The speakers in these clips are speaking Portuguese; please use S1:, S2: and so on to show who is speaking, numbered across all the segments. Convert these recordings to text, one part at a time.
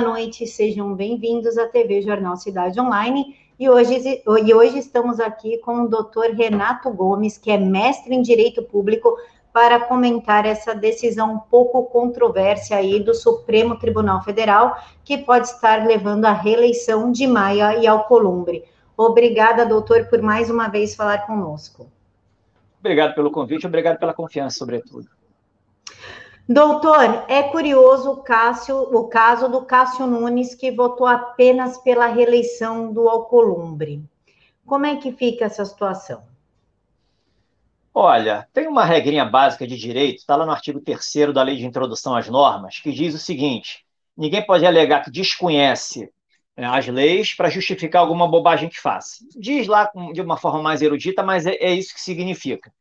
S1: noite, sejam bem-vindos à TV Jornal Cidade Online. E hoje, e hoje estamos aqui com o doutor Renato Gomes, que é mestre em Direito Público, para comentar essa decisão um pouco controversa aí do Supremo Tribunal Federal, que pode estar levando à reeleição de Maia e Alcolumbre. Obrigada, doutor, por mais uma vez falar conosco.
S2: Obrigado pelo convite, obrigado pela confiança, sobretudo.
S1: Doutor, é curioso o, Cássio, o caso do Cássio Nunes, que votou apenas pela reeleição do Alcolumbre. Como é que fica essa situação?
S2: Olha, tem uma regrinha básica de direito, está lá no artigo 3 da Lei de Introdução às Normas, que diz o seguinte: ninguém pode alegar que desconhece né, as leis para justificar alguma bobagem que faça. Diz lá de uma forma mais erudita, mas é, é isso que significa.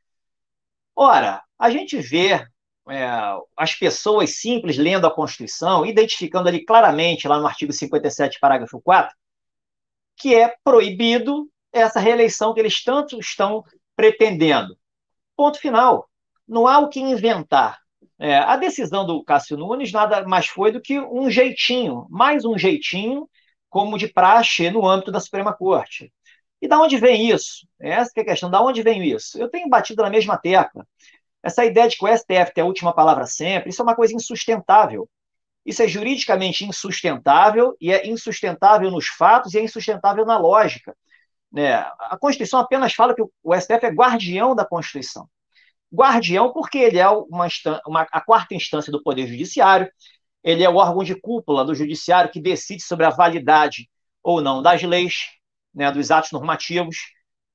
S2: Ora, a gente vê é, as pessoas simples lendo a Constituição, identificando ali claramente, lá no artigo 57, parágrafo 4, que é proibido essa reeleição que eles tanto estão pretendendo. Ponto final. Não há o que inventar. É, a decisão do Cássio Nunes nada mais foi do que um jeitinho, mais um jeitinho, como de praxe no âmbito da Suprema Corte. E da onde vem isso? Essa é a questão, da onde vem isso? Eu tenho batido na mesma tecla. Essa ideia de que o STF tem a última palavra sempre, isso é uma coisa insustentável. Isso é juridicamente insustentável e é insustentável nos fatos e é insustentável na lógica. Né? A Constituição apenas fala que o STF é guardião da Constituição. Guardião porque ele é uma, uma, a quarta instância do Poder Judiciário, ele é o órgão de cúpula do Judiciário que decide sobre a validade ou não das leis, né, dos atos normativos.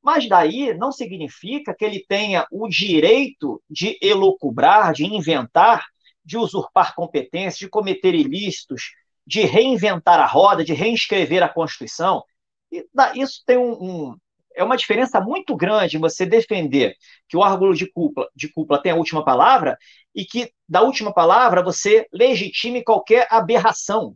S2: Mas daí não significa que ele tenha o direito de elucubrar, de inventar, de usurpar competências, de cometer ilícitos, de reinventar a roda, de reescrever a Constituição. Isso tem um, um é uma diferença muito grande você defender que o órgão de cúpula, de cúpula tem a última palavra e que da última palavra você legitime qualquer aberração,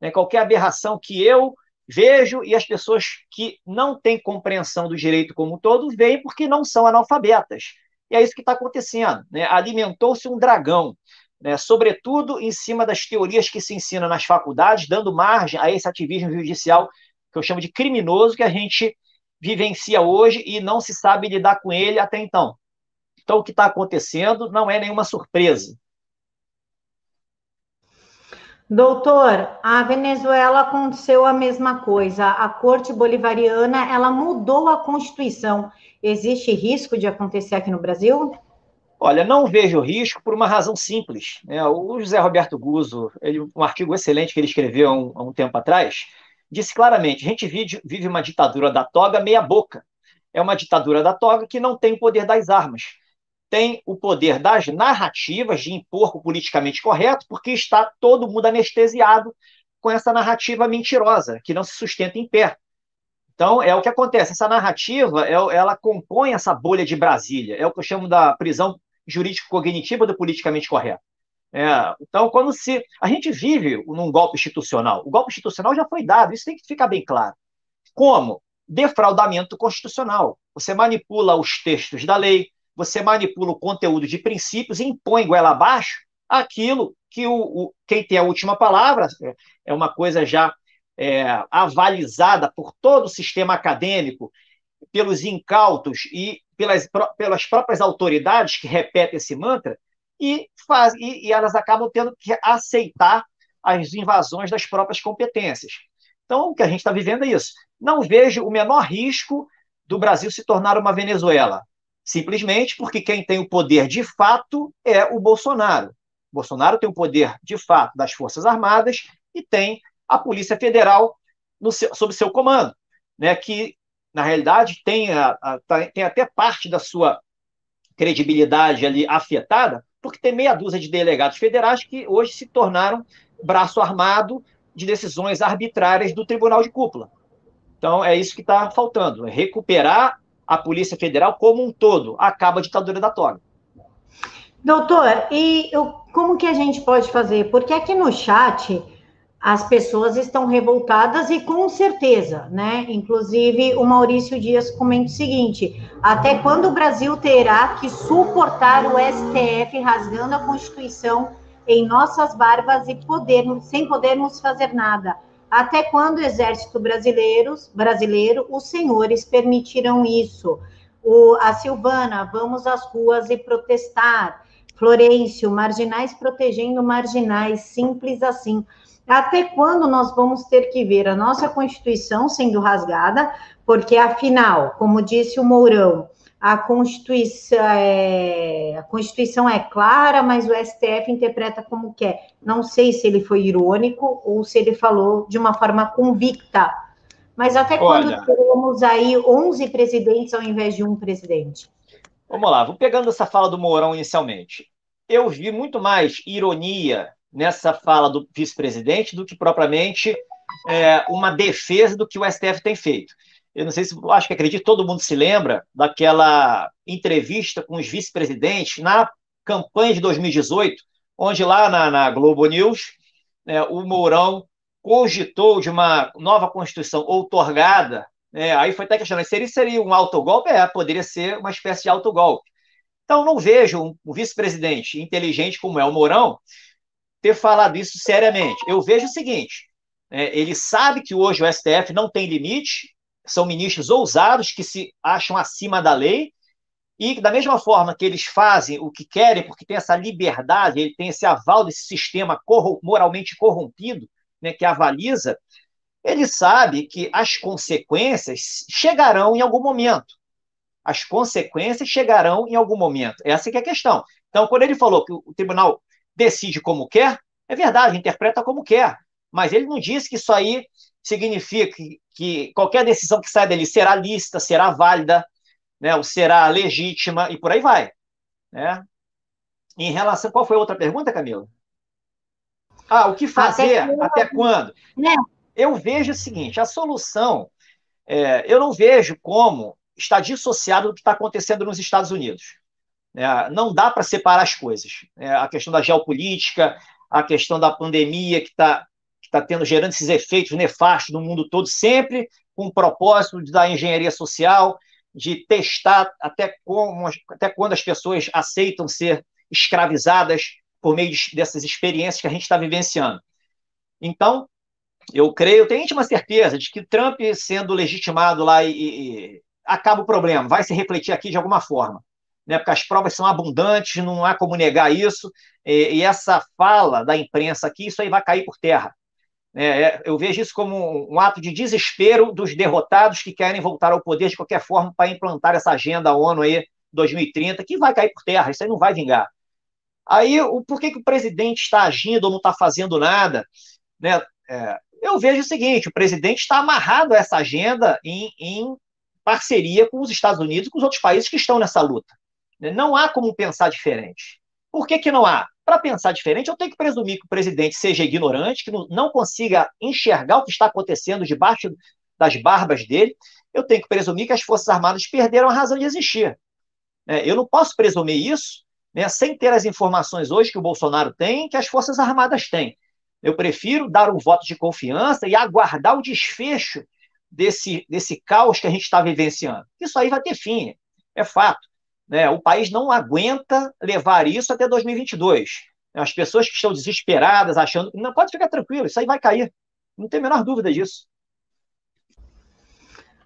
S2: né? qualquer aberração que eu vejo e as pessoas que não têm compreensão do direito como um todo veem porque não são analfabetas. E é isso que está acontecendo. Né? Alimentou-se um dragão, né? sobretudo em cima das teorias que se ensinam nas faculdades, dando margem a esse ativismo judicial que eu chamo de criminoso, que a gente vivencia hoje e não se sabe lidar com ele até então. Então, o que está acontecendo não é nenhuma surpresa.
S1: Doutor, a Venezuela aconteceu a mesma coisa. A corte bolivariana, ela mudou a Constituição. Existe risco de acontecer aqui no Brasil?
S2: Olha, não vejo risco por uma razão simples. Né? O José Roberto Guzzo, ele, um artigo excelente que ele escreveu há um, há um tempo atrás, disse claramente: a gente vive, vive uma ditadura da toga meia-boca. É uma ditadura da toga que não tem o poder das armas tem o poder das narrativas de impor o politicamente correto, porque está todo mundo anestesiado com essa narrativa mentirosa, que não se sustenta em pé. Então, é o que acontece. Essa narrativa, é ela compõe essa bolha de Brasília. É o que eu chamo da prisão jurídico-cognitiva do politicamente correto. É, então, quando se. A gente vive num golpe institucional. O golpe institucional já foi dado, isso tem que ficar bem claro. Como? Defraudamento constitucional. Você manipula os textos da lei, você manipula o conteúdo de princípios e impõe goela abaixo aquilo que o, o, quem tem a última palavra é uma coisa já é, avalizada por todo o sistema acadêmico, pelos incautos e pelas, pelas próprias autoridades que repetem esse mantra, e, faz, e, e elas acabam tendo que aceitar as invasões das próprias competências. Então, o que a gente está vivendo é isso. Não vejo o menor risco do Brasil se tornar uma Venezuela simplesmente porque quem tem o poder de fato é o Bolsonaro. O Bolsonaro tem o poder de fato das Forças Armadas e tem a Polícia Federal no seu, sob seu comando, né, que, na realidade, tem, a, a, tá, tem até parte da sua credibilidade ali afetada, porque tem meia dúzia de delegados federais que hoje se tornaram braço armado de decisões arbitrárias do Tribunal de Cúpula. Então, é isso que está faltando, é recuperar a Polícia Federal como um todo. Acaba a ditadura da toga.
S1: Doutor, e eu, como que a gente pode fazer? Porque aqui no chat as pessoas estão revoltadas e com certeza, né? Inclusive o Maurício Dias comenta o seguinte: até quando o Brasil terá que suportar o STF rasgando a Constituição em nossas barbas e podermos, sem podermos fazer nada. Até quando o exército brasileiro, brasileiro, os senhores permitirão isso? O, a Silvana, vamos às ruas e protestar. Florencio, marginais protegendo marginais, simples assim. Até quando nós vamos ter que ver a nossa Constituição sendo rasgada? Porque, afinal, como disse o Mourão, a Constituição é, a Constituição é clara, mas o STF interpreta como quer. Não sei se ele foi irônico ou se ele falou de uma forma convicta. Mas até Olha, quando teremos aí 11 presidentes ao invés de um presidente?
S2: Vamos lá, vou pegando essa fala do Mourão inicialmente. Eu vi muito mais ironia nessa fala do vice-presidente do que propriamente é, uma defesa do que o STF tem feito. Eu não sei se, acho que acredito, todo mundo se lembra daquela entrevista com os vice-presidentes na campanha de 2018, onde lá na, na Globo News, né, o Mourão cogitou de uma nova Constituição outorgada, né, aí foi até questionado, seria, seria um autogolpe? É, poderia ser uma espécie de autogolpe. Então, não vejo um, um vice-presidente inteligente como é o Mourão ter falado isso seriamente. Eu vejo o seguinte: é, ele sabe que hoje o STF não tem limite, são ministros ousados que se acham acima da lei, e da mesma forma que eles fazem o que querem, porque tem essa liberdade, ele tem esse aval desse sistema moralmente corrompido, né, que avaliza, ele sabe que as consequências chegarão em algum momento. As consequências chegarão em algum momento. Essa é a questão. Então, quando ele falou que o tribunal decide como quer, é verdade, interpreta como quer. Mas ele não disse que isso aí significa que, que qualquer decisão que saia dele será lícita, será válida, né, ou será legítima, e por aí vai. Né? Em relação. Qual foi a outra pergunta, Camila? Ah, o que fazer? Até, até quando? Né? Eu vejo o seguinte: a solução, é, eu não vejo como está dissociado do que está acontecendo nos Estados Unidos. É, não dá para separar as coisas. É, a questão da geopolítica, a questão da pandemia que está que tá tendo, gerando esses efeitos nefastos no mundo todo, sempre com o propósito da engenharia social, de testar até, como, até quando as pessoas aceitam ser escravizadas por meio de, dessas experiências que a gente está vivenciando. Então, eu creio, tenho íntima certeza de que Trump sendo legitimado lá e, e acaba o problema, vai se refletir aqui de alguma forma né, porque as provas são abundantes, não há como negar isso, e essa fala da imprensa aqui, isso aí vai cair por terra. É, é eu vejo isso como um, ato de desespero dos derrotados que querem voltar ao poder de qualquer forma para implantar essa agenda ONU aí 2030, que vai cair por terra, isso aí não vai vingar. Aí, o, por que, que o presidente está agindo ou não está fazendo nada? Né? É, eu vejo o seguinte: o presidente está amarrado a essa agenda em, em parceria com os Estados Unidos e com os outros países que estão nessa luta. Né? Não há como pensar diferente. Por que, que não há? Para pensar diferente, eu tenho que presumir que o presidente seja ignorante, que não consiga enxergar o que está acontecendo debaixo das barbas dele. Eu tenho que presumir que as Forças Armadas perderam a razão de existir. Né? Eu não posso presumir isso né, sem ter as informações hoje que o Bolsonaro tem, que as Forças Armadas têm. Eu prefiro dar um voto de confiança e aguardar o desfecho desse, desse caos que a gente está vivenciando. Isso aí vai ter fim, é fato. Né? O país não aguenta levar isso até 2022. As pessoas que estão desesperadas, achando. Não, pode ficar tranquilo, isso aí vai cair. Não tem a menor dúvida disso.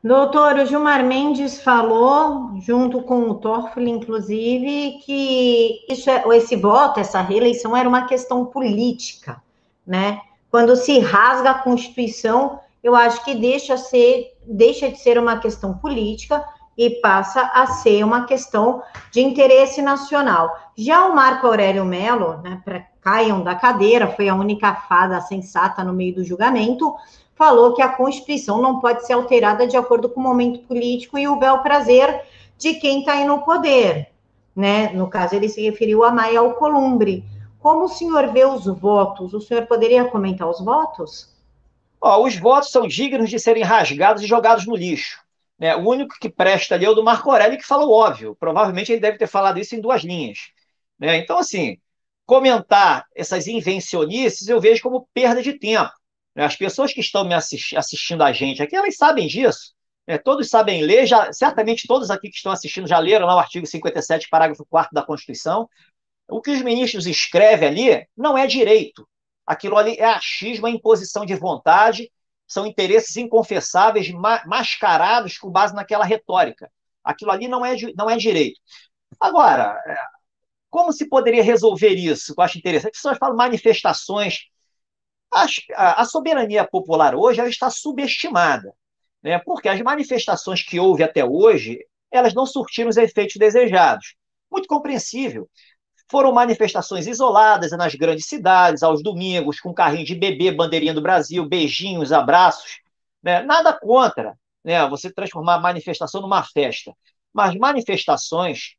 S1: Doutor, o Gilmar Mendes falou, junto com o Toffoli, inclusive, que isso é, esse voto, essa reeleição era uma questão política, né? Quando se rasga a Constituição, eu acho que deixa, ser, deixa de ser uma questão política e passa a ser uma questão de interesse nacional. Já o Marco Aurélio Melo, né, para caiam da cadeira, foi a única fada sensata no meio do julgamento, falou que a Constituição não pode ser alterada de acordo com o momento político e o bel prazer de quem está aí no poder. Né? No caso, ele se referiu a Maia Alcolumbre. Como o senhor vê os votos? O senhor poderia comentar os votos?
S2: Oh, os votos são dignos de serem rasgados e jogados no lixo. Né? O único que presta ali é o do Marco Aurélio, que falou óbvio. Provavelmente ele deve ter falado isso em duas linhas. Né? Então, assim, comentar essas invencionices eu vejo como perda de tempo. Né? As pessoas que estão me assisti assistindo a gente aqui, elas sabem disso. Né? Todos sabem ler, já, certamente todos aqui que estão assistindo já leram lá o artigo 57, parágrafo 4 da Constituição. O que os ministros escrevem ali não é direito. Aquilo ali é achismo, é imposição de vontade, são interesses inconfessáveis, mascarados com base naquela retórica. Aquilo ali não é, não é direito. Agora, é, como se poderia resolver isso? Eu acho interessante. As pessoas falam manifestações. A, a soberania popular hoje ela está subestimada, né? porque as manifestações que houve até hoje elas não surtiram os efeitos desejados. Muito compreensível. Foram manifestações isoladas nas grandes cidades, aos domingos, com carrinho de bebê, bandeirinha do Brasil, beijinhos, abraços. Né? Nada contra né? você transformar a manifestação numa festa. Mas manifestações,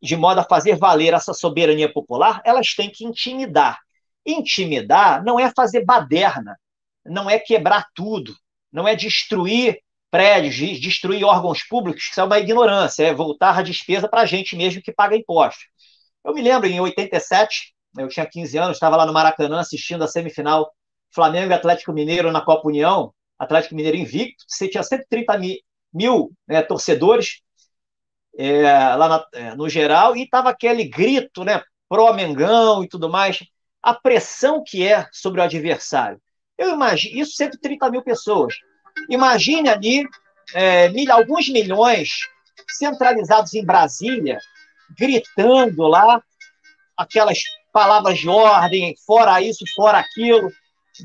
S2: de modo a fazer valer essa soberania popular, elas têm que intimidar. Intimidar não é fazer baderna, não é quebrar tudo, não é destruir prédios, destruir órgãos públicos, que isso é uma ignorância, é voltar a despesa para a gente mesmo que paga impostos. Eu me lembro, em 87, eu tinha 15 anos, estava lá no Maracanã assistindo a semifinal Flamengo e Atlético Mineiro na Copa União, Atlético Mineiro invicto, você tinha 130 mil, mil né, torcedores é, lá na, é, no geral, e estava aquele grito, né, pró-Mengão e tudo mais, a pressão que é sobre o adversário. Eu imagino, isso 130 mil pessoas. Imagine ali é, mil, alguns milhões centralizados em Brasília, gritando lá aquelas palavras de ordem, fora isso, fora aquilo.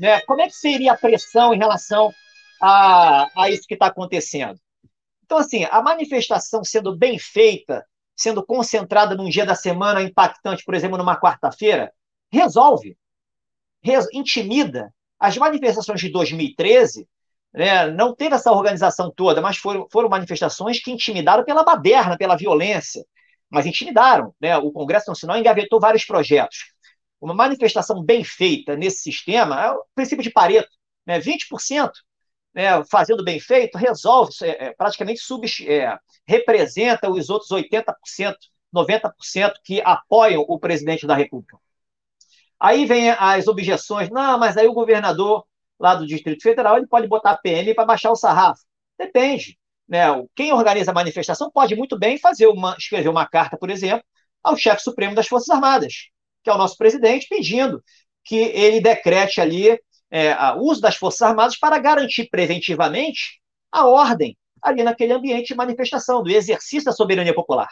S2: Né? Como é que seria a pressão em relação a, a isso que está acontecendo? Então, assim, a manifestação sendo bem feita, sendo concentrada num dia da semana impactante, por exemplo, numa quarta-feira, resolve, res, intimida. As manifestações de 2013 né, não teve essa organização toda, mas foram, foram manifestações que intimidaram pela baderna, pela violência, mas intimidaram. Né? O Congresso Nacional engavetou vários projetos. Uma manifestação bem feita nesse sistema é o princípio de Pareto. Né? 20% né, fazendo bem feito resolve, é, é, praticamente sub, é, representa os outros 80%, 90% que apoiam o presidente da República. Aí vem as objeções, não, mas aí o governador lá do Distrito Federal ele pode botar PM para baixar o sarrafo. Depende. Né? Quem organiza a manifestação pode muito bem fazer uma, escrever uma carta, por exemplo, ao chefe supremo das Forças Armadas, que é o nosso presidente, pedindo que ele decrete ali é, o uso das Forças Armadas para garantir preventivamente a ordem ali naquele ambiente de manifestação, do exercício da soberania popular.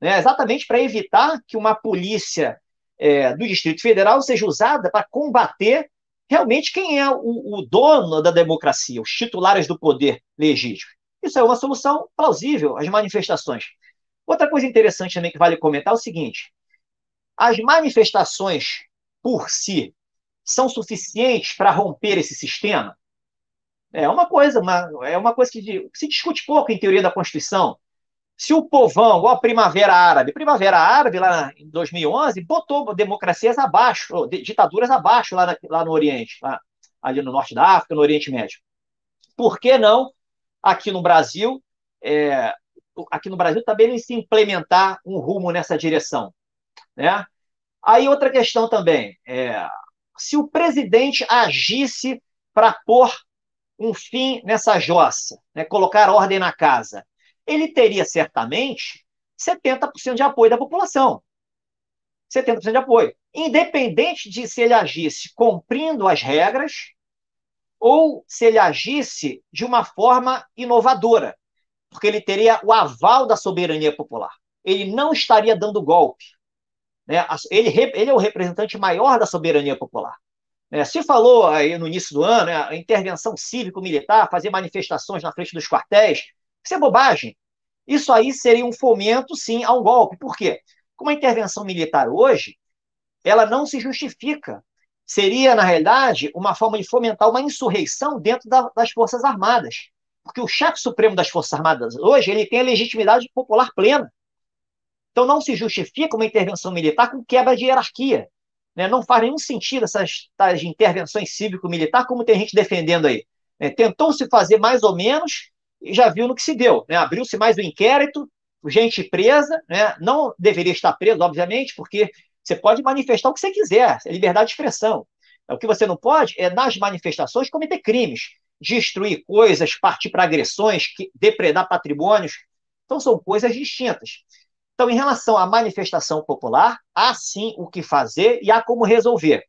S2: Né? Exatamente para evitar que uma polícia é, do Distrito Federal seja usada para combater realmente quem é o, o dono da democracia, os titulares do poder legítimo. Isso é uma solução plausível às manifestações. Outra coisa interessante também que vale comentar é o seguinte: as manifestações por si são suficientes para romper esse sistema? É uma coisa, uma, é uma coisa que se discute pouco em teoria da Constituição. Se o povão, igual a Primavera Árabe, Primavera Árabe, lá em 2011, botou democracias abaixo, ditaduras abaixo lá, na, lá no Oriente, lá, ali no Norte da África, no Oriente Médio. Por que não aqui no Brasil, é, aqui no Brasil também se implementar um rumo nessa direção, né? Aí outra questão também, é, se o presidente agisse para pôr um fim nessa jossa, né, colocar ordem na casa, ele teria certamente 70% de apoio da população. 70% de apoio. Independente de se ele agisse cumprindo as regras ou se ele agisse de uma forma inovadora, porque ele teria o aval da soberania popular. Ele não estaria dando golpe. Né? Ele, ele é o representante maior da soberania popular. Né? Se falou aí no início do ano, né, a intervenção cívico-militar, fazer manifestações na frente dos quartéis, isso é bobagem. Isso aí seria um fomento, sim, a um golpe. Por quê? Como a intervenção militar hoje, ela não se justifica seria, na realidade, uma forma de fomentar uma insurreição dentro da, das Forças Armadas. Porque o chefe supremo das Forças Armadas hoje ele tem a legitimidade popular plena. Então não se justifica uma intervenção militar com quebra de hierarquia. Né? Não faz nenhum sentido essas tais intervenções cívico-militar, como tem gente defendendo aí. É, Tentou-se fazer mais ou menos e já viu no que se deu. Né? Abriu-se mais um inquérito, gente presa, né? não deveria estar preso, obviamente, porque você pode manifestar o que você quiser, é liberdade de expressão. O que você não pode é, nas manifestações, cometer crimes, destruir coisas, partir para agressões, depredar patrimônios. Então, são coisas distintas. Então, em relação à manifestação popular, há sim o que fazer e há como resolver.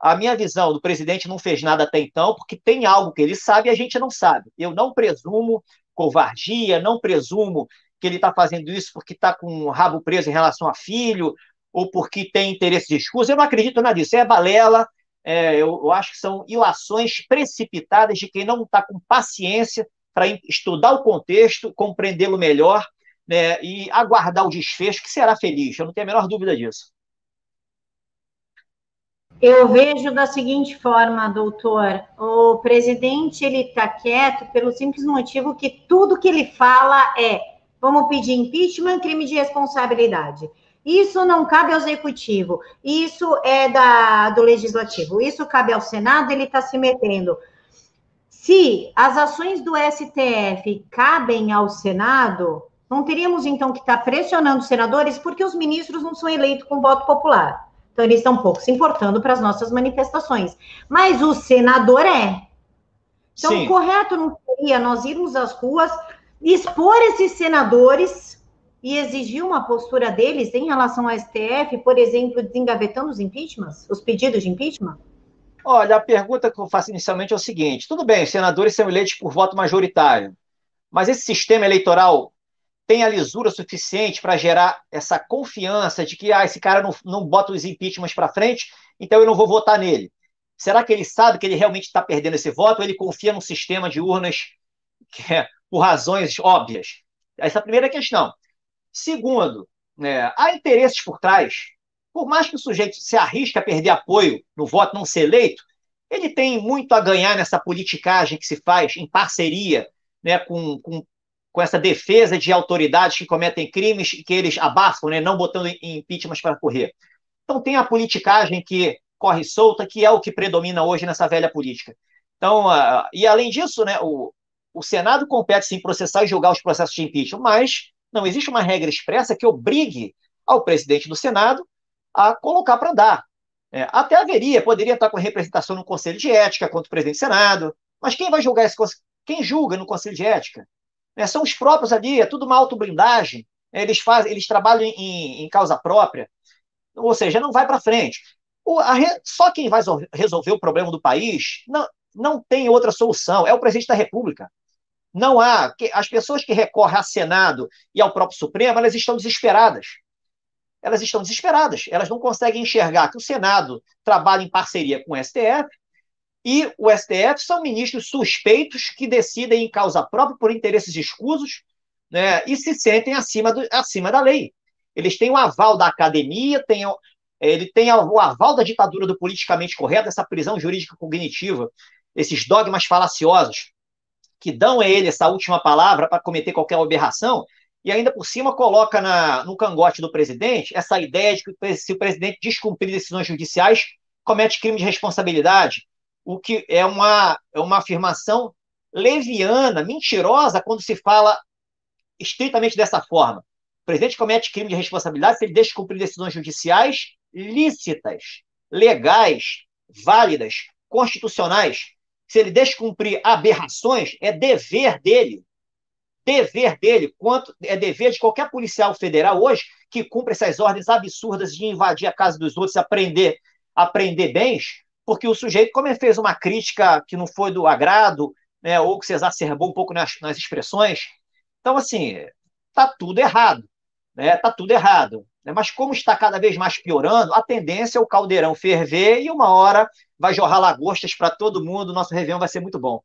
S2: A minha visão do presidente não fez nada até então, porque tem algo que ele sabe e a gente não sabe. Eu não presumo covardia, não presumo que ele está fazendo isso porque está com o rabo preso em relação a filho ou porque tem interesses escuros. Eu não acredito nada disso. É balela. É, eu, eu acho que são ilações precipitadas de quem não está com paciência para estudar o contexto, compreendê-lo melhor né, e aguardar o desfecho, que será feliz. Eu não tenho a menor dúvida disso.
S1: Eu vejo da seguinte forma, doutor, o presidente ele está quieto pelo simples motivo que tudo que ele fala é vamos pedir impeachment, crime de responsabilidade. Isso não cabe ao executivo, isso é da, do legislativo, isso cabe ao Senado, ele está se metendo. Se as ações do STF cabem ao Senado, não teríamos então que estar tá pressionando os senadores, porque os ministros não são eleitos com voto popular. Então, eles estão um pouco se importando para as nossas manifestações. Mas o senador é. Então, Sim. correto não seria nós irmos às ruas, expor esses senadores e exigir uma postura deles em relação ao STF, por exemplo, desengavetando os impeachments, os pedidos de impeachment?
S2: Olha, a pergunta que eu faço inicialmente é o seguinte: tudo bem, os senadores são eleitos por voto majoritário, mas esse sistema eleitoral tem a lisura suficiente para gerar essa confiança de que ah, esse cara não, não bota os impeachments para frente, então eu não vou votar nele. Será que ele sabe que ele realmente está perdendo esse voto ou ele confia num sistema de urnas que é, por razões óbvias? Essa é a primeira questão. Segundo, né, há interesses por trás. Por mais que o sujeito se arrisque a perder apoio no voto, não ser eleito, ele tem muito a ganhar nessa politicagem que se faz em parceria né, com, com com essa defesa de autoridades que cometem crimes e que eles abafam, né, não botando impeachment para correr. Então tem a politicagem que corre solta, que é o que predomina hoje nessa velha política. Então, uh, e além disso, né, o, o Senado compete sim processar e julgar os processos de impeachment, mas não existe uma regra expressa que obrigue ao presidente do Senado a colocar para dar. É, até haveria, poderia estar com representação no Conselho de Ética contra o presidente do Senado, mas quem vai julgar esse quem julga no Conselho de Ética? Né? São os próprios ali, é tudo uma autoblindagem. Né? Eles fazem, eles trabalham em, em causa própria, ou seja, não vai para frente. O, re, só quem vai resolver o problema do país não, não tem outra solução, é o presidente da República. Não há. As pessoas que recorrem ao Senado e ao próprio Supremo, elas estão desesperadas. Elas estão desesperadas. Elas não conseguem enxergar que o Senado trabalha em parceria com o STF e o STF são ministros suspeitos que decidem em causa própria por interesses escusos né, e se sentem acima, do, acima da lei. Eles têm o aval da academia, têm, ele tem o aval da ditadura do politicamente correto, essa prisão jurídica cognitiva, esses dogmas falaciosos que dão a ele essa última palavra para cometer qualquer aberração, e ainda por cima coloca na, no cangote do presidente essa ideia de que se o presidente descumprir decisões judiciais, comete crime de responsabilidade, o que é uma, é uma afirmação leviana, mentirosa, quando se fala estritamente dessa forma. O presidente comete crime de responsabilidade se ele deixa de cumprir decisões judiciais lícitas, legais, válidas, constitucionais. Se ele deixa de cumprir aberrações, é dever dele. Dever dele, quanto é dever de qualquer policial federal hoje que cumpre essas ordens absurdas de invadir a casa dos outros, aprender, aprender bens, porque o sujeito, como ele fez uma crítica que não foi do agrado, né, ou que se exacerbou um pouco nas, nas expressões, então, assim, está tudo errado. Né, tá tudo errado. Né, mas como está cada vez mais piorando, a tendência é o caldeirão ferver e uma hora vai jorrar lagostas para todo mundo, nosso Réveillon vai ser muito bom.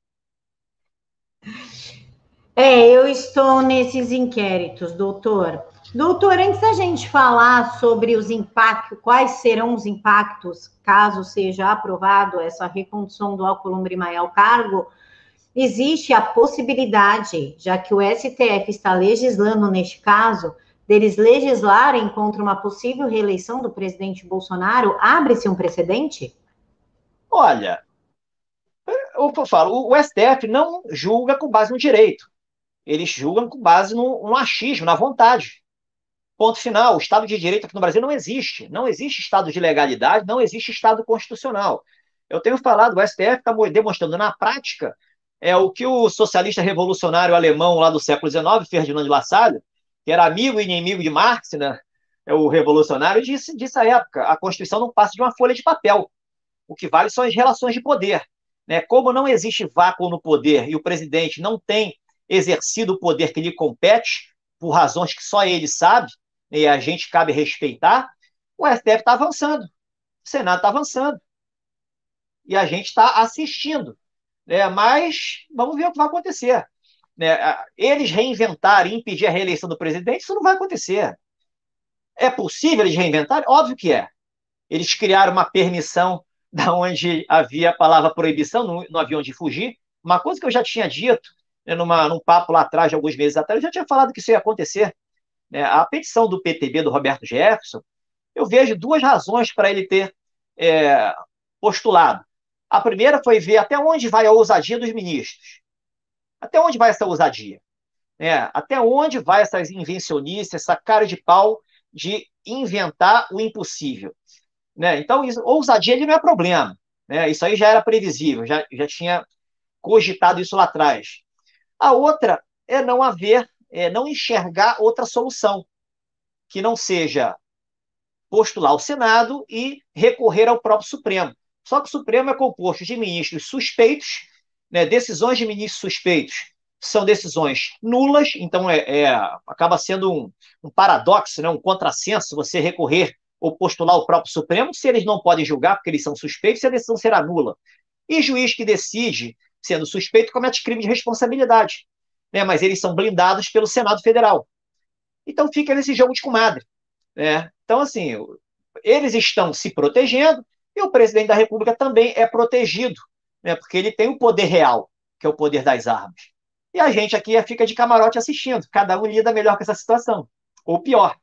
S1: É, eu estou nesses inquéritos, doutor. Doutor, antes da gente falar sobre os impactos, quais serão os impactos caso seja aprovado essa recondução do Alcolumbre Maia ao cargo, existe a possibilidade, já que o STF está legislando neste caso, deles legislarem contra uma possível reeleição do presidente Bolsonaro, abre-se um precedente?
S2: Olha, eu falo, o STF não julga com base no direito. Eles julgam com base no, no achismo, na vontade. Ponto final. O Estado de Direito aqui no Brasil não existe. Não existe Estado de legalidade, não existe Estado constitucional. Eu tenho falado, o STF está demonstrando na prática é o que o socialista revolucionário alemão lá do século XIX, Ferdinand Lassalle, que era amigo e inimigo de Marx, né? É o revolucionário, disse, disse à época: a Constituição não passa de uma folha de papel. O que vale são as relações de poder. Né? Como não existe vácuo no poder e o presidente não tem exercido o poder que lhe compete, por razões que só ele sabe, e a gente cabe respeitar, o STF está avançando, o Senado está avançando. E a gente está assistindo. Né? Mas vamos ver o que vai acontecer. Né? Eles reinventarem, impedir a reeleição do presidente, isso não vai acontecer. É possível eles reinventarem? Óbvio que é. Eles criaram uma permissão da onde havia a palavra proibição, não, não havia onde fugir. Uma coisa que eu já tinha dito né, numa, num papo lá atrás, de alguns meses atrás, eu já tinha falado que isso ia acontecer. Né? A petição do PTB, do Roberto Jefferson, eu vejo duas razões para ele ter é, postulado. A primeira foi ver até onde vai a ousadia dos ministros. Até onde vai essa ousadia? É, até onde vai essa invencionice, essa cara de pau de inventar o impossível? Né? Então, isso, ousadia ele não é problema. Né? Isso aí já era previsível, já, já tinha cogitado isso lá atrás. A outra é não haver, é não enxergar outra solução que não seja postular ao Senado e recorrer ao próprio Supremo. Só que o Supremo é composto de ministros suspeitos, né, decisões de ministros suspeitos são decisões nulas, então é, é acaba sendo um, um, paradoxo, né, um contrassenso você recorrer ou postular o próprio Supremo, se eles não podem julgar porque eles são suspeitos, a decisão será nula. E juiz que decide, sendo suspeito, comete crime de responsabilidade. Né? Mas eles são blindados pelo Senado Federal. Então fica nesse jogo de comadre. Né? Então, assim, eles estão se protegendo e o presidente da República também é protegido, né? porque ele tem o poder real, que é o poder das armas. E a gente aqui fica de camarote assistindo. Cada um lida melhor com essa situação. Ou pior.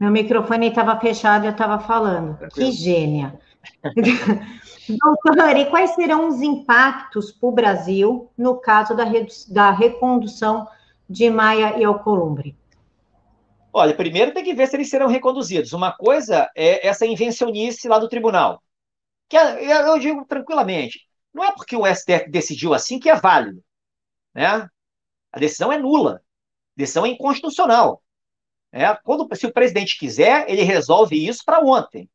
S1: Meu microfone estava fechado e eu estava falando. Que gênia. Doutor, e quais serão os impactos para o Brasil no caso da, da recondução de Maia e Alcolumbre?
S2: Olha, primeiro tem que ver se eles serão reconduzidos. Uma coisa é essa invencionice lá do tribunal. Que é, eu digo tranquilamente, não é porque o STF decidiu assim que é válido. Né? A decisão é nula. A decisão é inconstitucional. É, quando, se o presidente quiser, ele resolve isso para ontem.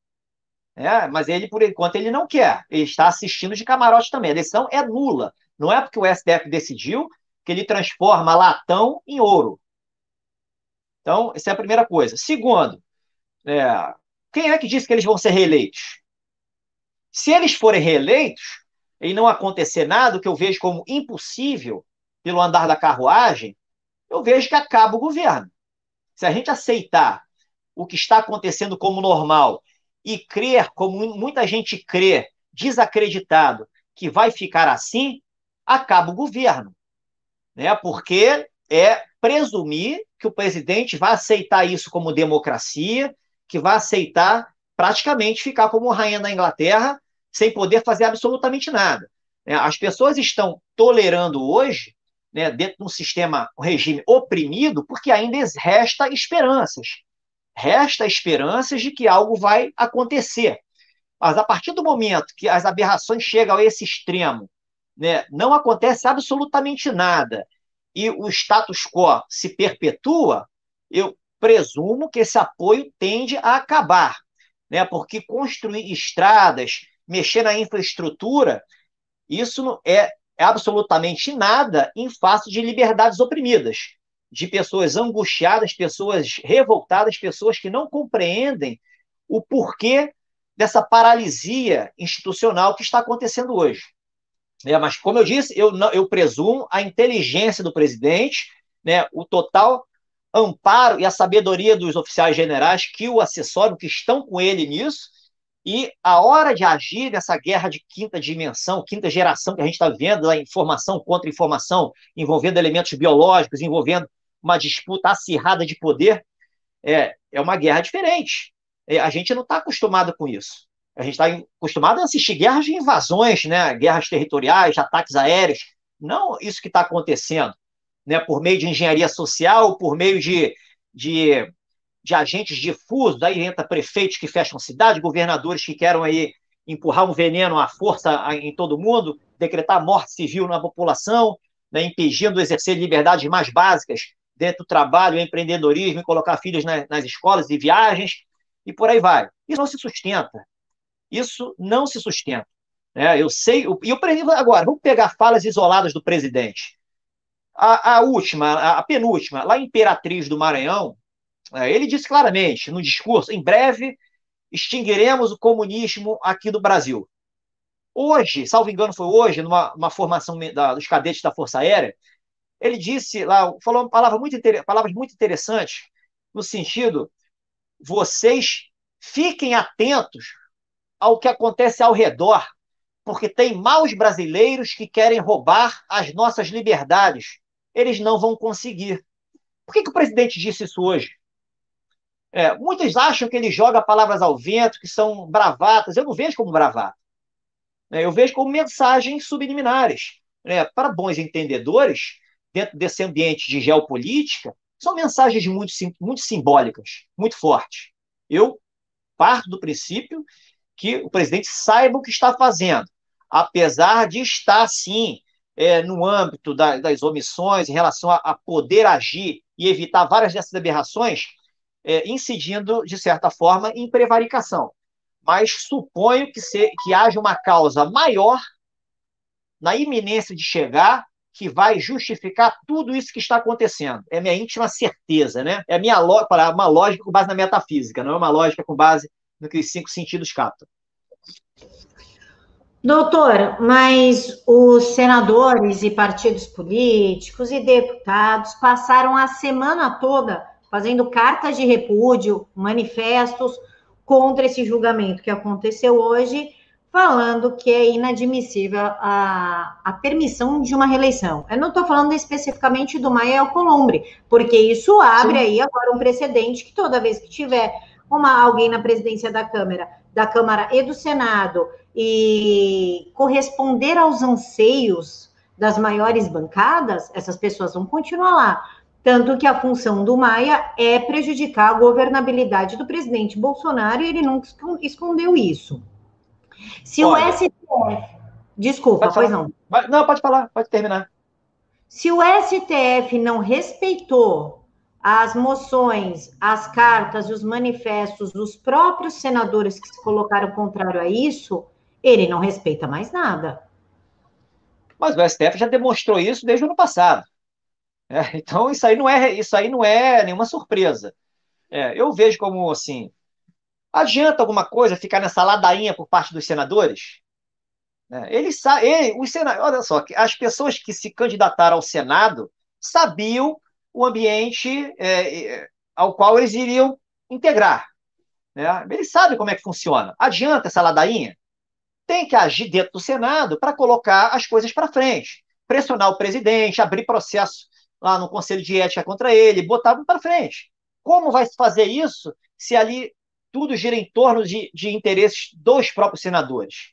S2: É, mas ele, por enquanto, ele não quer. Ele está assistindo de camarote também. A decisão é nula. Não é porque o STF decidiu que ele transforma latão em ouro. Então, essa é a primeira coisa. Segundo, é, quem é que disse que eles vão ser reeleitos? Se eles forem reeleitos e não acontecer nada, o que eu vejo como impossível pelo andar da carruagem, eu vejo que acaba o governo. Se a gente aceitar o que está acontecendo como normal e crer, como muita gente crê, desacreditado, que vai ficar assim, acaba o governo. Né? Porque é presumir que o presidente vai aceitar isso como democracia, que vai aceitar praticamente ficar como rainha da Inglaterra, sem poder fazer absolutamente nada. Né? As pessoas estão tolerando hoje né, dentro de um sistema, um regime oprimido, porque ainda resta esperanças. Resta esperanças de que algo vai acontecer. Mas a partir do momento que as aberrações chegam a esse extremo, né, não acontece absolutamente nada e o status quo se perpetua, eu presumo que esse apoio tende a acabar, né? Porque construir estradas, mexer na infraestrutura, isso é absolutamente nada em face de liberdades oprimidas, de pessoas angustiadas, pessoas revoltadas, pessoas que não compreendem o porquê dessa paralisia institucional que está acontecendo hoje. É, mas, como eu disse, eu, não, eu presumo a inteligência do presidente, né, o total amparo e a sabedoria dos oficiais generais que o assessoram, que estão com ele nisso, e a hora de agir nessa guerra de quinta dimensão, quinta geração que a gente está vendo, a informação contra informação, envolvendo elementos biológicos, envolvendo uma disputa acirrada de poder, é, é uma guerra diferente. É, a gente não está acostumado com isso. A gente está acostumado a assistir guerras de invasões, né? guerras territoriais, ataques aéreos. Não isso que está acontecendo, né? por meio de engenharia social, por meio de, de de agentes difusos, daí entra prefeitos que fecham cidade, governadores que querem aí empurrar um veneno à força em todo mundo, decretar morte civil na população, né, impedindo exercer liberdades mais básicas dentro do trabalho, empreendedorismo, colocar filhos nas, nas escolas e viagens, e por aí vai. Isso não se sustenta. Isso não se sustenta. É, eu sei, e presidente, agora, vamos pegar falas isoladas do presidente. A, a última, a, a, penúltima, lá em Imperatriz do Maranhão, é, ele disse claramente no discurso: em breve extinguiremos o comunismo aqui do Brasil. Hoje, salvo engano, foi hoje, numa formação da, dos cadetes da Força Aérea, ele disse lá, falou uma palavra muito, palavras muito interessantes, no sentido: vocês fiquem atentos ao que acontece ao redor, porque tem maus brasileiros que querem roubar as nossas liberdades. Eles não vão conseguir. Por que, que o presidente disse isso hoje? É, muitos acham que ele joga palavras ao vento, que são bravatas. Eu não vejo como bravata. É, eu vejo como mensagens subliminares. É, para bons entendedores, dentro desse ambiente de geopolítica, são mensagens muito, muito simbólicas, muito fortes. Eu parto do princípio que o presidente saiba o que está fazendo, apesar de estar, sim, é, no âmbito da, das omissões em relação a, a, poder agir e evitar várias dessas aberrações, é, incidindo, de certa forma, em prevaricação. Mas suponho que, se, que haja uma causa maior na iminência de chegar que vai justificar tudo isso que está acontecendo. É minha íntima certeza, né? É minha uma lógica com base na metafísica, não é uma lógica com base no que os cinco sentidos captam.
S1: Doutor, mas os senadores e partidos políticos e deputados passaram a semana toda fazendo cartas de repúdio, manifestos contra esse julgamento que aconteceu hoje, falando que é inadmissível a, a permissão de uma reeleição. Eu não estou falando especificamente do Maia Alcolumbre, porque isso abre Sim. aí agora um precedente que toda vez que tiver uma, alguém na presidência da Câmara, da Câmara e do Senado e corresponder aos anseios das maiores bancadas, essas pessoas vão continuar lá. Tanto que a função do Maia é prejudicar a governabilidade do presidente Bolsonaro e ele nunca escondeu isso. Se Olha, o STF. Desculpa, pois não.
S2: Não, pode falar, pode terminar.
S1: Se o STF não respeitou as moções, as cartas e os manifestos dos próprios senadores que se colocaram contrário a isso, ele não respeita mais nada.
S2: Mas o STF já demonstrou isso desde o ano passado. É, então isso aí não é isso aí não é nenhuma surpresa. É, eu vejo como assim, adianta alguma coisa ficar nessa ladainha por parte dos senadores? É, eles os senadores, olha só, as pessoas que se candidataram ao Senado sabiam o ambiente é, é, ao qual eles iriam integrar. Né? Sabem como é que funciona. Adianta essa ladainha? Tem que agir dentro do Senado para colocar as coisas para frente. Pressionar o presidente, abrir processo lá no Conselho de Ética contra ele, botar para frente. Como vai se fazer isso se ali tudo gira em torno de, de interesses dos próprios senadores?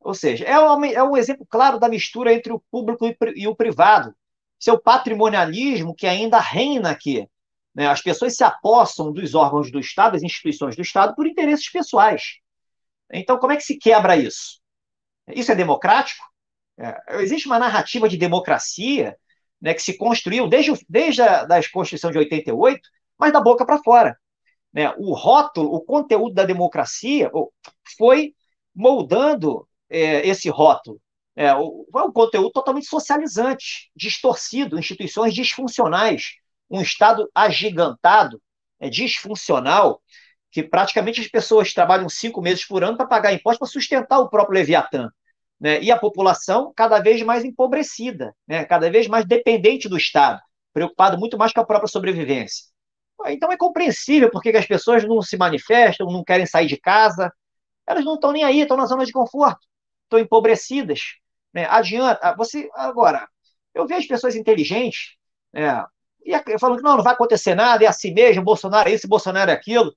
S2: Ou seja, é um, é um exemplo claro da mistura entre o público e, e o privado. Seu patrimonialismo que ainda reina aqui. Né? As pessoas se apossam dos órgãos do Estado, das instituições do Estado, por interesses pessoais. Então, como é que se quebra isso? Isso é democrático? É, existe uma narrativa de democracia né, que se construiu desde, desde a da Constituição de 88, mas da boca para fora. Né? O rótulo, o conteúdo da democracia foi moldando é, esse rótulo. É, o, um conteúdo totalmente socializante, distorcido, instituições disfuncionais, um Estado agigantado, é, disfuncional, que praticamente as pessoas trabalham cinco meses por ano para pagar impostos para sustentar o próprio Leviatã né? e a população cada vez mais empobrecida, né? cada vez mais dependente do Estado, preocupado muito mais com a própria sobrevivência. Então é compreensível porque as pessoas não se manifestam, não querem sair de casa, elas não estão nem aí, estão na zona de conforto, estão empobrecidas. Né? Adianta, você agora, eu vejo pessoas inteligentes, né? e falando que não, não vai acontecer nada, é assim mesmo, Bolsonaro é isso, Bolsonaro é aquilo.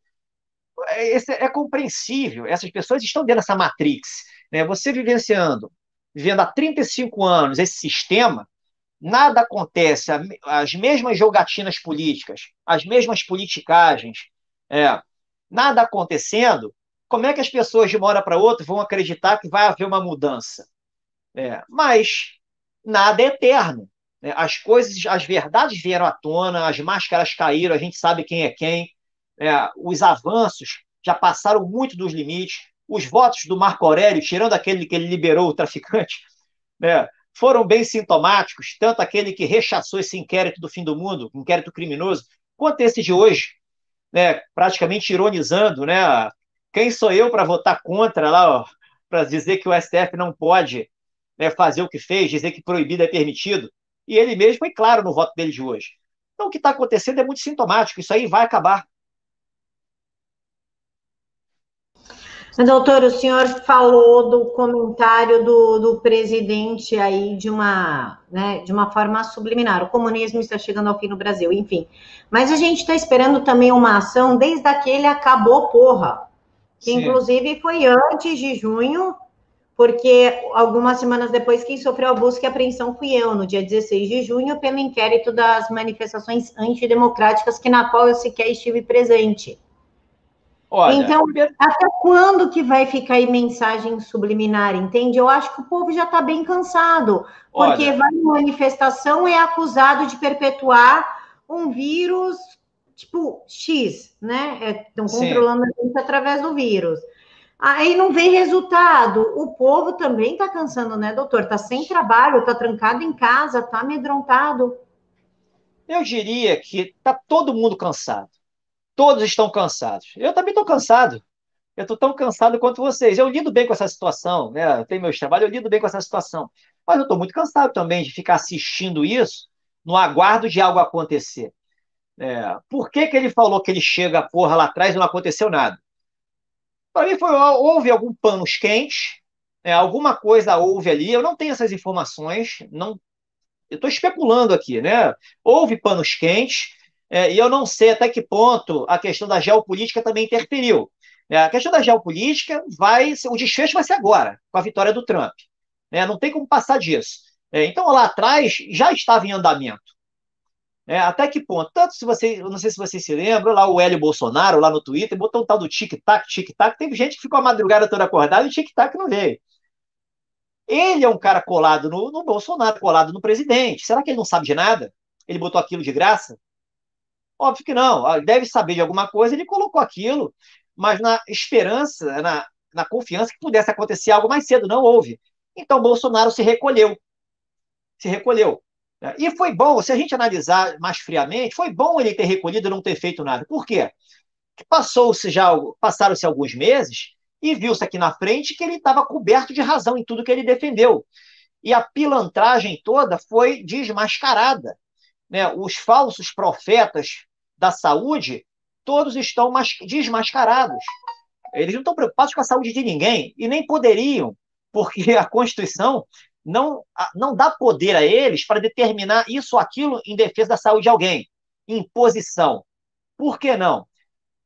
S2: É, esse é compreensível, essas pessoas estão dentro dessa matrix né, você vivenciando, vivendo há 35 anos esse sistema, nada acontece, as mesmas jogatinas políticas, as mesmas politicagens, é, nada acontecendo, como é que as pessoas de uma hora para outra vão acreditar que vai haver uma mudança? É, mas nada é eterno. Né? As coisas, as verdades vieram à tona, as máscaras caíram, a gente sabe quem é quem. É, os avanços já passaram muito dos limites. Os votos do Marco Aurélio, tirando aquele que ele liberou o traficante, né, foram bem sintomáticos, tanto aquele que rechaçou esse inquérito do fim do mundo, inquérito criminoso, quanto esse de hoje, né, praticamente ironizando, né, quem sou eu para votar contra lá, para dizer que o STF não pode né, fazer o que fez, dizer que proibido é permitido? E ele mesmo foi claro no voto dele de hoje. Então, o que está acontecendo é muito sintomático. Isso aí vai acabar.
S1: Doutor, o senhor falou do comentário do, do presidente aí de uma, né, de uma forma subliminar. O comunismo está chegando ao fim no Brasil, enfim. Mas a gente está esperando também uma ação desde aquele acabou porra, que Sim. inclusive foi antes de junho, porque algumas semanas depois quem sofreu a busca e apreensão fui eu, no dia 16 de junho, pelo inquérito das manifestações antidemocráticas, que na qual eu sequer estive presente. Olha, então, até quando que vai ficar aí mensagem subliminar, entende? Eu acho que o povo já está bem cansado, porque olha, vai em manifestação é acusado de perpetuar um vírus tipo X, né? Estão é, controlando a gente através do vírus. Aí não vem resultado. O povo também está cansando, né, doutor? Está sem trabalho, está trancado em casa, está amedrontado.
S2: Eu diria que está todo mundo cansado. Todos estão cansados. Eu também estou cansado. Eu estou tão cansado quanto vocês. Eu lido bem com essa situação, né? Eu tenho meus trabalhos, eu lido bem com essa situação. Mas eu estou muito cansado também de ficar assistindo isso no aguardo de algo acontecer. É, por que, que ele falou que ele chega porra lá atrás e não aconteceu nada? Para mim, foi, houve algum panos quentes, é, alguma coisa houve ali. Eu não tenho essas informações, não. Eu estou especulando aqui, né? Houve panos quentes, é, e eu não sei até que ponto a questão da geopolítica também interferiu. É, a questão da geopolítica vai. O desfecho vai ser agora, com a vitória do Trump. É, não tem como passar disso. É, então, lá atrás, já estava em andamento. É, até que ponto? Tanto se você, eu não sei se vocês se lembram, lá o Hélio Bolsonaro, lá no Twitter, botou um tal do tic-tac, tic-tac. Teve gente que ficou a madrugada toda acordada e o tic-tac não veio. Ele é um cara colado no, no, Bolsonaro, colado no presidente. Será que ele não sabe de nada? Ele botou aquilo de graça? Óbvio que não. Ele deve saber de alguma coisa, ele colocou aquilo, mas na esperança, na, na confiança que pudesse acontecer algo mais cedo. Não houve. Então Bolsonaro se recolheu. Se recolheu. É, e foi bom, se a gente analisar mais friamente, foi bom ele ter recolhido e não ter feito nada. Por quê? Passou-se já, passaram-se alguns meses e viu-se aqui na frente que ele estava coberto de razão em tudo que ele defendeu. E a pilantragem toda foi desmascarada. Né? Os falsos profetas da saúde, todos estão desmascarados. Eles não estão preocupados com a saúde de ninguém e nem poderiam, porque a Constituição não, não dá poder a eles para determinar isso ou aquilo em defesa da saúde de alguém. Imposição. Por que não?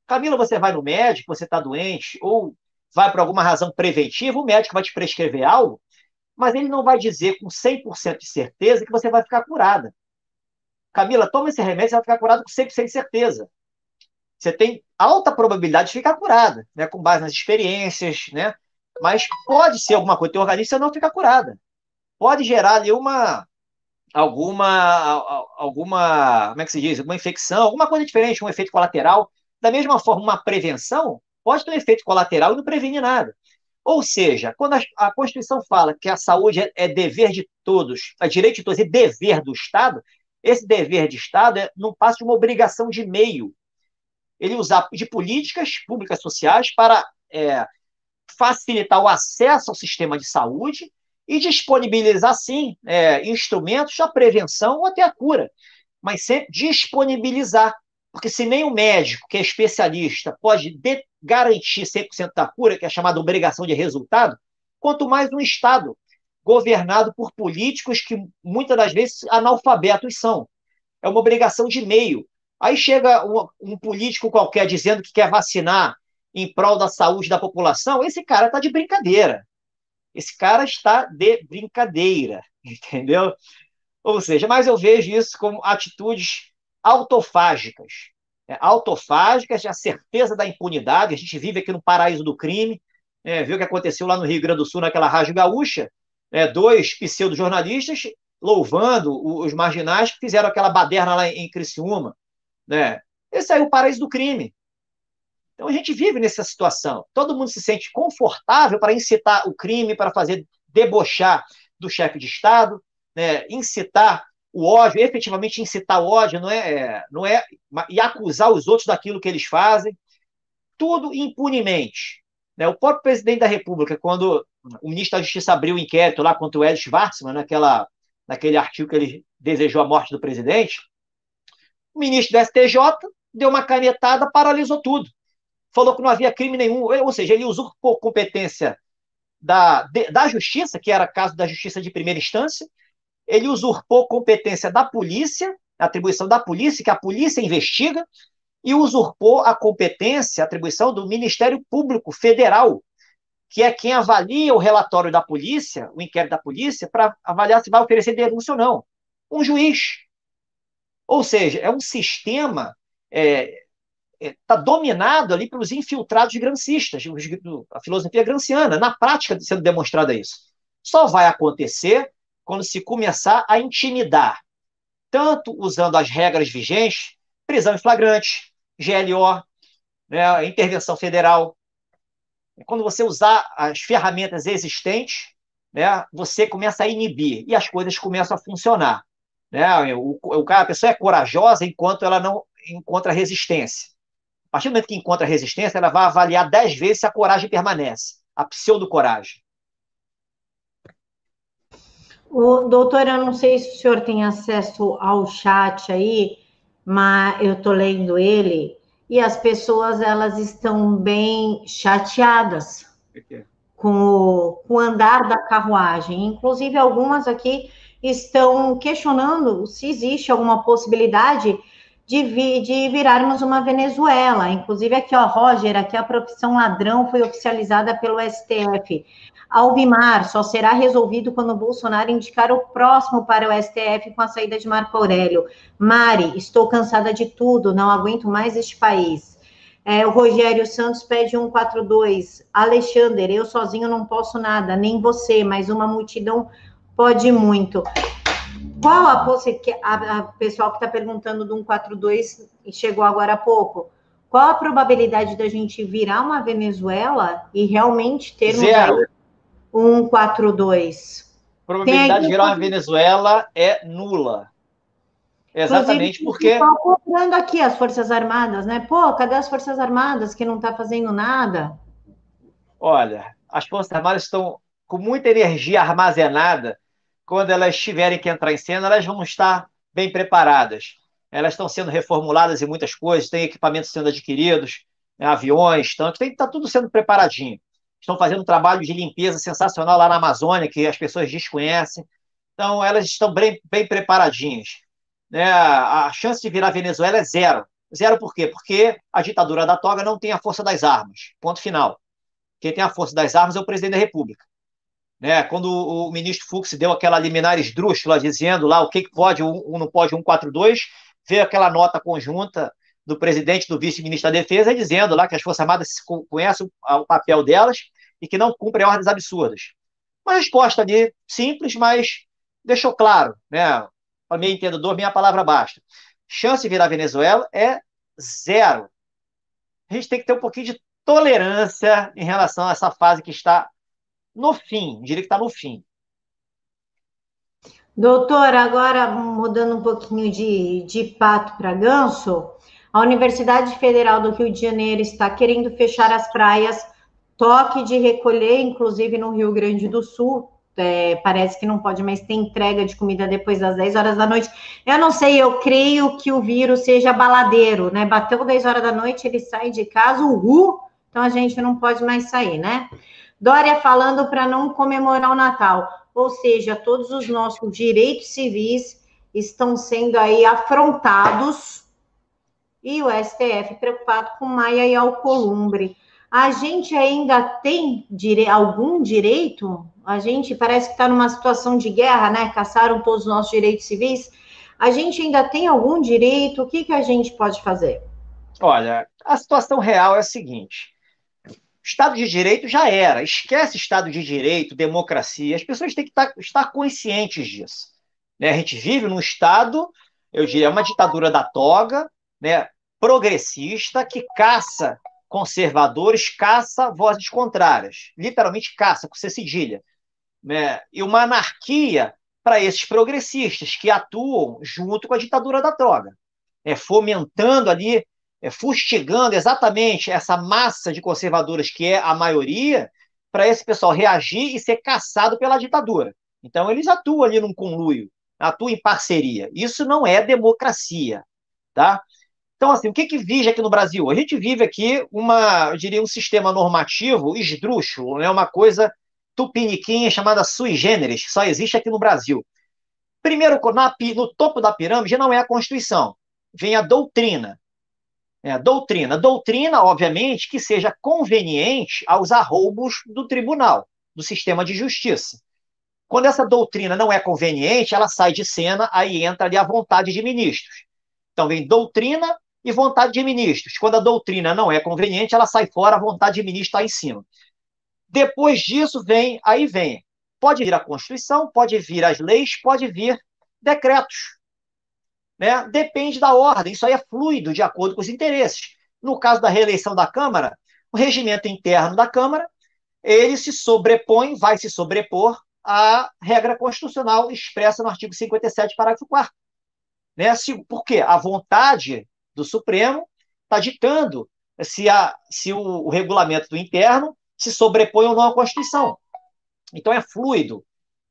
S2: Camila, você vai no médico, você está doente, ou vai por alguma razão preventiva, o médico vai te prescrever algo, mas ele não vai dizer com 100% de certeza que você vai ficar curada. Camila, toma esse remédio, você vai ficar curado com 100% de certeza. Você tem alta probabilidade de ficar curada, né, com base nas experiências, né? Mas pode ser alguma coisa, teu organismo não ficar curada pode gerar ali uma alguma alguma como é que se diz? Uma infecção alguma coisa diferente um efeito colateral. Da mesma forma uma prevenção pode ter um efeito colateral e não prevenir nada. Ou seja quando a, a Constituição fala que a saúde é, é, dever de todos é direito de todos e dever do Estado esse dever de Estado é, não passa de uma obrigação de meio. Ele usar de políticas públicas sociais para é, facilitar o acesso ao sistema de saúde e disponibilizar, sim, é, instrumentos da prevenção ou até a cura, mas sempre disponibilizar, porque se nem o médico, que é especialista, pode garantir 100% da cura, que é chamada obrigação de resultado, quanto mais um Estado governado por políticos que muitas das vezes analfabetos são. É uma obrigação de meio. Aí chega um, um político qualquer dizendo que quer vacinar em prol da saúde da população, esse cara está de brincadeira. Esse cara está de brincadeira, entendeu? Ou seja, mas eu vejo isso como atitudes autofágicas. É, autofágicas, a certeza da impunidade. A gente vive aqui no paraíso do crime. É, viu o que aconteceu lá no Rio Grande do Sul, naquela Rádio Gaúcha? É, dois pseudo-jornalistas louvando os marginais que fizeram aquela baderna lá em Criciúma, né? Esse aí é o paraíso do crime. Então a gente vive nessa situação. Todo mundo se sente confortável para incitar o crime, para fazer debochar do chefe de Estado, né? incitar o ódio, efetivamente incitar o ódio, não é, é não é e acusar os outros daquilo que eles fazem, tudo impunemente. Né? O próprio presidente da República, quando o ministro da Justiça abriu o um inquérito lá contra o Ed Schwartzman, naquela, naquele artigo que ele desejou a morte do presidente, o ministro do STJ deu uma canetada, paralisou tudo. Falou que não havia crime nenhum, ou seja, ele usurpou competência da, da justiça, que era caso da justiça de primeira instância, ele usurpou competência da polícia, atribuição da polícia, que a polícia investiga, e usurpou a competência, atribuição do Ministério Público Federal, que é quem avalia o relatório da polícia, o inquérito da polícia, para avaliar se vai oferecer denúncia ou não. Um juiz. Ou seja, é um sistema é, está é, dominado ali pelos infiltrados grancistas, a filosofia granciana, na prática sendo demonstrada isso. Só vai acontecer quando se começar a intimidar, tanto usando as regras vigentes, prisão em flagrante, GLO, né, intervenção federal. Quando você usar as ferramentas existentes, né, você começa a inibir e as coisas começam a funcionar. Né? O, o, a pessoa é corajosa enquanto ela não encontra resistência. A partir do momento que encontra resistência, ela vai avaliar dez vezes se a coragem permanece, a pseudo-coragem.
S1: O, doutor, eu não sei se o senhor tem acesso ao chat aí, mas eu estou lendo ele e as pessoas elas estão bem chateadas com o, com o andar da carruagem. Inclusive, algumas aqui estão questionando se existe alguma possibilidade de, vi, de virarmos uma Venezuela. Inclusive, aqui, ó, Roger, aqui a profissão ladrão foi oficializada pelo STF. Alvimar só será resolvido quando Bolsonaro indicar o próximo para o STF com a saída de Marco Aurélio. Mari, estou cansada de tudo, não aguento mais este país. É, o Rogério Santos pede 142. Alexander, eu sozinho não posso nada, nem você, mas uma multidão pode muito. Qual a possibilidade? A, a pessoal que está perguntando do 142 e chegou agora há pouco. Qual a probabilidade da gente virar uma Venezuela e realmente ter
S2: Zero.
S1: um 142.
S2: A probabilidade de virar uma Venezuela é nula. Exatamente porque.
S1: Estão cobrando aqui as Forças Armadas, né? Pô, cadê as Forças Armadas que não está fazendo nada?
S2: Olha, as Forças Armadas estão com muita energia armazenada. Quando elas tiverem que entrar em cena, elas vão estar bem preparadas. Elas estão sendo reformuladas em muitas coisas, tem equipamentos sendo adquiridos, né, aviões, tanques, está tudo sendo preparadinho estão fazendo um trabalho de limpeza sensacional lá na Amazônia, que as pessoas desconhecem. Então, elas estão bem, bem preparadinhas. Né? A chance de virar Venezuela é zero. Zero por quê? Porque a ditadura da toga não tem a força das armas. Ponto final. Quem tem a força das armas é o presidente da República. Né? Quando o ministro Fux deu aquela liminar esdrúxula dizendo lá o que, pode, um, não pode 142, veio aquela nota conjunta do presidente do vice-ministro da Defesa dizendo lá que as Forças Armadas conhecem o papel delas e que não cumprem ordens absurdas. Uma resposta ali simples, mas deixou claro, né? Para mim entendedor, minha palavra basta. Chance de virar Venezuela é zero. A gente tem que ter um pouquinho de tolerância em relação a essa fase que está no fim, diria que está no fim.
S1: Doutor, agora mudando um pouquinho de, de pato para ganso, a Universidade Federal do Rio de Janeiro está querendo fechar as praias, toque de recolher, inclusive no Rio Grande do Sul. É, parece que não pode mais ter entrega de comida depois das 10 horas da noite. Eu não sei, eu creio que o vírus seja baladeiro, né? Bateu 10 horas da noite, ele sai de casa, uhul, então a gente não pode mais sair, né? Dória falando para não comemorar o Natal, ou seja, todos os nossos direitos civis estão sendo aí afrontados e o STF preocupado com Maia e Alcolumbre. A gente ainda tem dire... algum direito? A gente parece que está numa situação de guerra, né? Caçaram todos os nossos direitos civis. A gente ainda tem algum direito? O que, que a gente pode fazer?
S2: Olha, a situação real é a seguinte: Estado de Direito já era. Esquece Estado de Direito, democracia. As pessoas têm que estar, tá, estar conscientes disso. Né? A gente vive num Estado, eu diria, uma ditadura da toga, né? progressista, que caça conservadores, caça vozes contrárias. Literalmente caça, com C cedilha. Né? E uma anarquia para esses progressistas que atuam junto com a ditadura da droga, é, fomentando ali, é, fustigando exatamente essa massa de conservadores que é a maioria, para esse pessoal reagir e ser caçado pela ditadura. Então eles atuam ali num conluio, atuam em parceria. Isso não é democracia, tá? Então, assim, o que, que vige aqui no Brasil? A gente vive aqui uma, eu diria, um sistema normativo esdrúxulo, né? uma coisa tupiniquinha chamada sui generis, que só existe aqui no Brasil. Primeiro, na, no topo da pirâmide não é a Constituição, vem a doutrina. É, doutrina. Doutrina, obviamente, que seja conveniente aos arroubos do tribunal, do sistema de justiça. Quando essa doutrina não é conveniente, ela sai de cena, aí entra ali a vontade de ministros. Então vem doutrina, e vontade de ministros. Quando a doutrina não é conveniente, ela sai fora, a vontade de ministro está em cima. Depois disso vem, aí vem, pode vir a Constituição, pode vir as leis, pode vir decretos. Né? Depende da ordem, isso aí é fluido, de acordo com os interesses. No caso da reeleição da Câmara, o regimento interno da Câmara, ele se sobrepõe, vai se sobrepor à regra constitucional expressa no artigo 57, parágrafo 4 né? Por quê? A vontade do Supremo está ditando se, a, se o, o, regulamento do interno se sobrepõe ou não à Constituição. Então é fluido.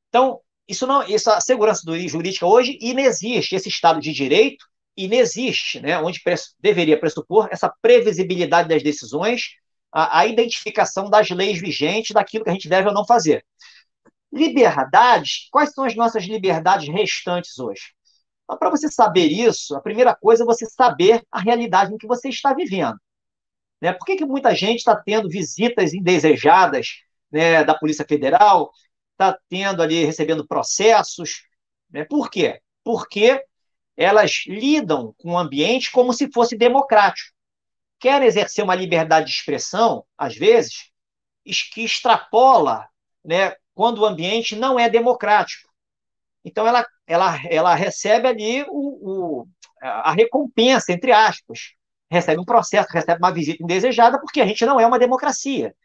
S2: Então, isso não, essa segurança jurídica hoje inexiste, esse Estado de Direito inexiste, né, onde deveria pressupor essa previsibilidade das decisões, a, a identificação das leis vigentes, daquilo que a gente deve ou não fazer. Liberdades, quais são as nossas liberdades restantes hoje? Então, para você saber isso, a primeira coisa é você saber a realidade em que você está vivendo. Né? Por que, que muita gente está tendo visitas indesejadas né, da Polícia Federal, está tendo ali, recebendo processos? Né? Por quê? Porque elas lidam com o ambiente como se fosse democrático. Querem exercer uma liberdade de expressão, às vezes, que extrapola né, quando o ambiente não é democrático. Então, ela ela, ela recebe ali o, o, a recompensa, entre aspas. Recebe um processo, recebe uma visita indesejada, porque a gente não é uma democracia.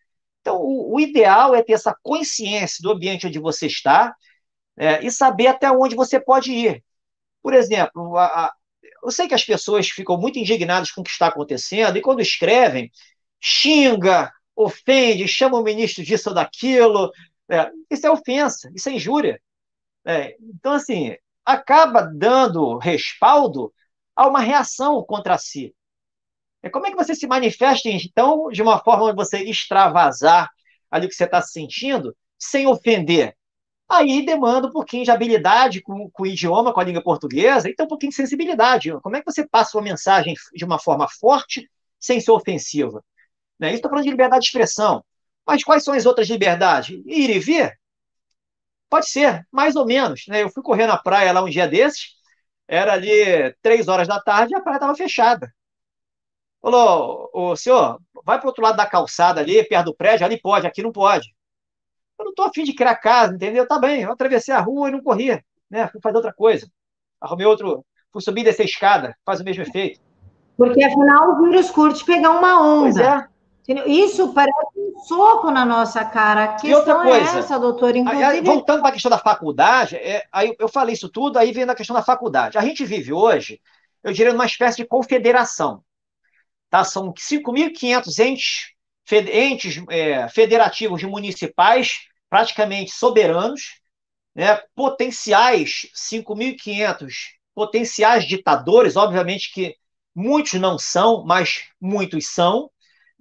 S2: Então, o, o ideal é ter essa consciência do ambiente onde você está é, e saber até onde você pode ir. Por exemplo, a, a, eu sei que as pessoas ficam muito indignadas com o que está acontecendo e quando escrevem, xinga, ofende, chama o ministro disso ou daquilo. É, isso é ofensa, isso é injúria. É, então, assim, acaba dando respaldo a uma reação contra si. É, como é que você se manifesta, então, de uma forma onde você extravasar ali o que você está sentindo, sem ofender? Aí demanda um pouquinho de habilidade com, com, o idioma, com a língua portuguesa, e tem um pouquinho de sensibilidade. Como é que você passa uma mensagem de uma forma forte, sem ser ofensiva? Né? Isso estou falando de liberdade de expressão. Mas quais são as outras liberdades? Ir e vir? Pode ser, mais ou menos. Né? Eu fui correr na praia lá um dia desses, era ali três horas da tarde e a praia estava fechada. Falou, o senhor, vai para o outro lado da calçada ali, perto do prédio, ali pode, aqui não pode. Eu não estou afim de criar casa, entendeu? Tá bem, eu atravessei a rua e não corri, né? Fui fazer outra coisa. Arrumei outro, fui subir e descer a escada, faz o mesmo efeito.
S1: Porque afinal o vírus curte pegar uma onda. É. Isso parece um soco na nossa cara. A
S2: e outra é coisa, é essa, doutor. Inclusive... Aí, voltando para a questão da faculdade, é, aí eu falei isso tudo, aí vem a questão da faculdade. A gente vive hoje, eu diria, numa espécie de confederação. Tá? São 5.500 entes, fed, entes é, federativos de municipais, praticamente soberanos, né, potenciais 5.500 potenciais ditadores, obviamente que muitos não são, mas muitos são,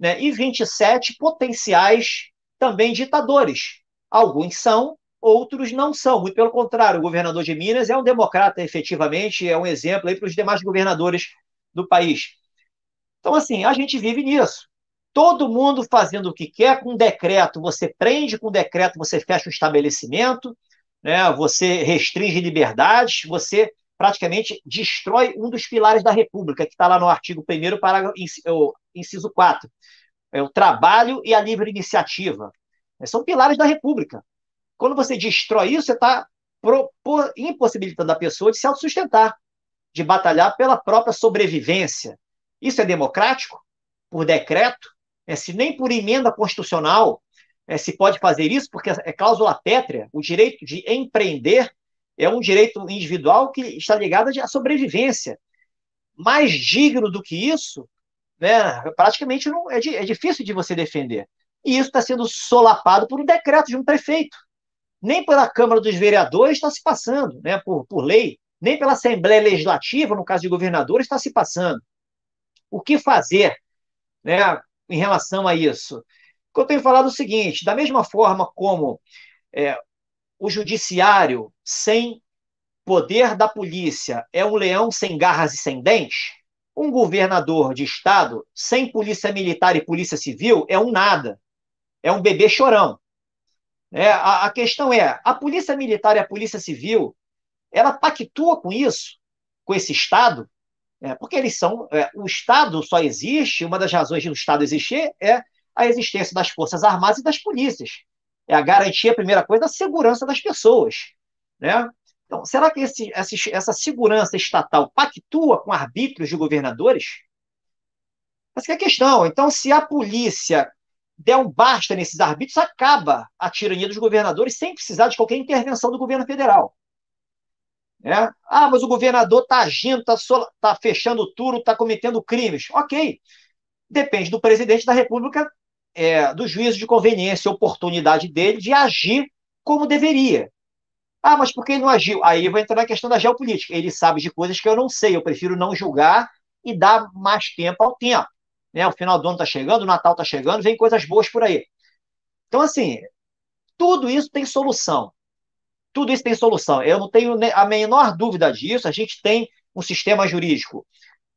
S2: né, e 27 potenciais também ditadores. Alguns são, outros não são. Muito pelo contrário, o governador de Minas é um democrata, efetivamente, é um exemplo para os demais governadores do país. Então, assim, a gente vive nisso. Todo mundo fazendo o que quer com decreto. Você prende com decreto, você fecha o estabelecimento, né? você restringe liberdades, você praticamente destrói um dos pilares da República, que está lá no artigo 1 parágrafo, inciso 4. É o trabalho e a livre iniciativa. São pilares da República. Quando você destrói isso, você está impossibilitando a pessoa de se autossustentar, de batalhar pela própria sobrevivência. Isso é democrático? Por decreto? É, se nem por emenda constitucional é, se pode fazer isso, porque é cláusula pétrea, o direito de empreender é um direito individual que está ligado à sobrevivência. Mais digno do que isso, né, praticamente não, é, é difícil de você defender. E isso está sendo solapado por um decreto de um prefeito. Nem pela Câmara dos Vereadores está se passando, né, por, por lei, nem pela Assembleia Legislativa, no caso de governadores, está se passando. O que fazer né, em relação a isso? que eu tenho falado é o seguinte: da mesma forma como é, o judiciário sem poder da polícia é um leão sem garras e sem dentes, um governador de estado sem polícia militar e polícia civil é um nada, é um bebê chorão. É, a, a questão é: a polícia militar e a polícia civil ela pactua com isso, com esse estado, é, porque eles são. É, o Estado só existe, uma das razões do Estado existir é a existência das Forças Armadas e das polícias. É a garantia, a primeira coisa, da segurança das pessoas. Né? Então, será que esse, essa segurança estatal pactua com arbítrios de governadores? Essa é a questão. Então, se a polícia der um basta nesses arbítrios, acaba a tirania dos governadores sem precisar de qualquer intervenção do governo federal. É? Ah, mas o governador está agindo, está tá fechando tudo, está cometendo crimes. Ok. Depende do presidente da República é, do juízo de conveniência, oportunidade dele de agir como deveria. Ah, mas por que ele não agiu? Aí vai entrar na questão da geopolítica. Ele sabe de coisas que eu não sei, eu prefiro não julgar e dar mais tempo ao tempo. Né? O final do ano está chegando, o Natal está chegando, vem coisas boas por aí. Então, assim, tudo isso tem solução. Tudo isso tem solução. Eu não tenho a menor dúvida disso. A gente tem um sistema jurídico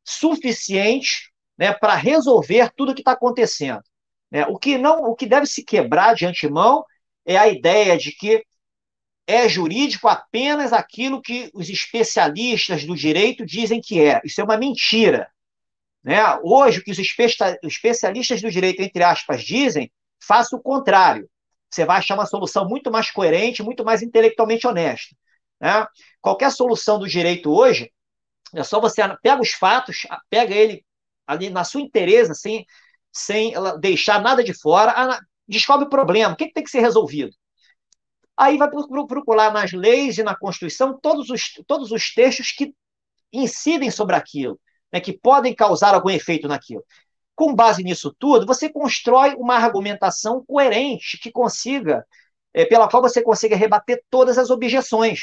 S2: suficiente né, para resolver tudo o que está acontecendo. Né? O que não, o que deve se quebrar de antemão é a ideia de que é jurídico apenas aquilo que os especialistas do direito dizem que é. Isso é uma mentira. Né? Hoje, o que os especialistas do direito, entre aspas, dizem, faça o contrário. Você vai achar uma solução muito mais coerente, muito mais intelectualmente honesta. Né? Qualquer solução do direito hoje, é só você pega os fatos, pega ele ali na sua inteireza, sem, sem deixar nada de fora, descobre o problema, o que, que tem que ser resolvido. Aí vai procurar nas leis e na Constituição todos os, todos os textos que incidem sobre aquilo, né, que podem causar algum efeito naquilo. Com base nisso tudo, você constrói uma argumentação coerente que consiga, é, pela qual você consiga rebater todas as objeções.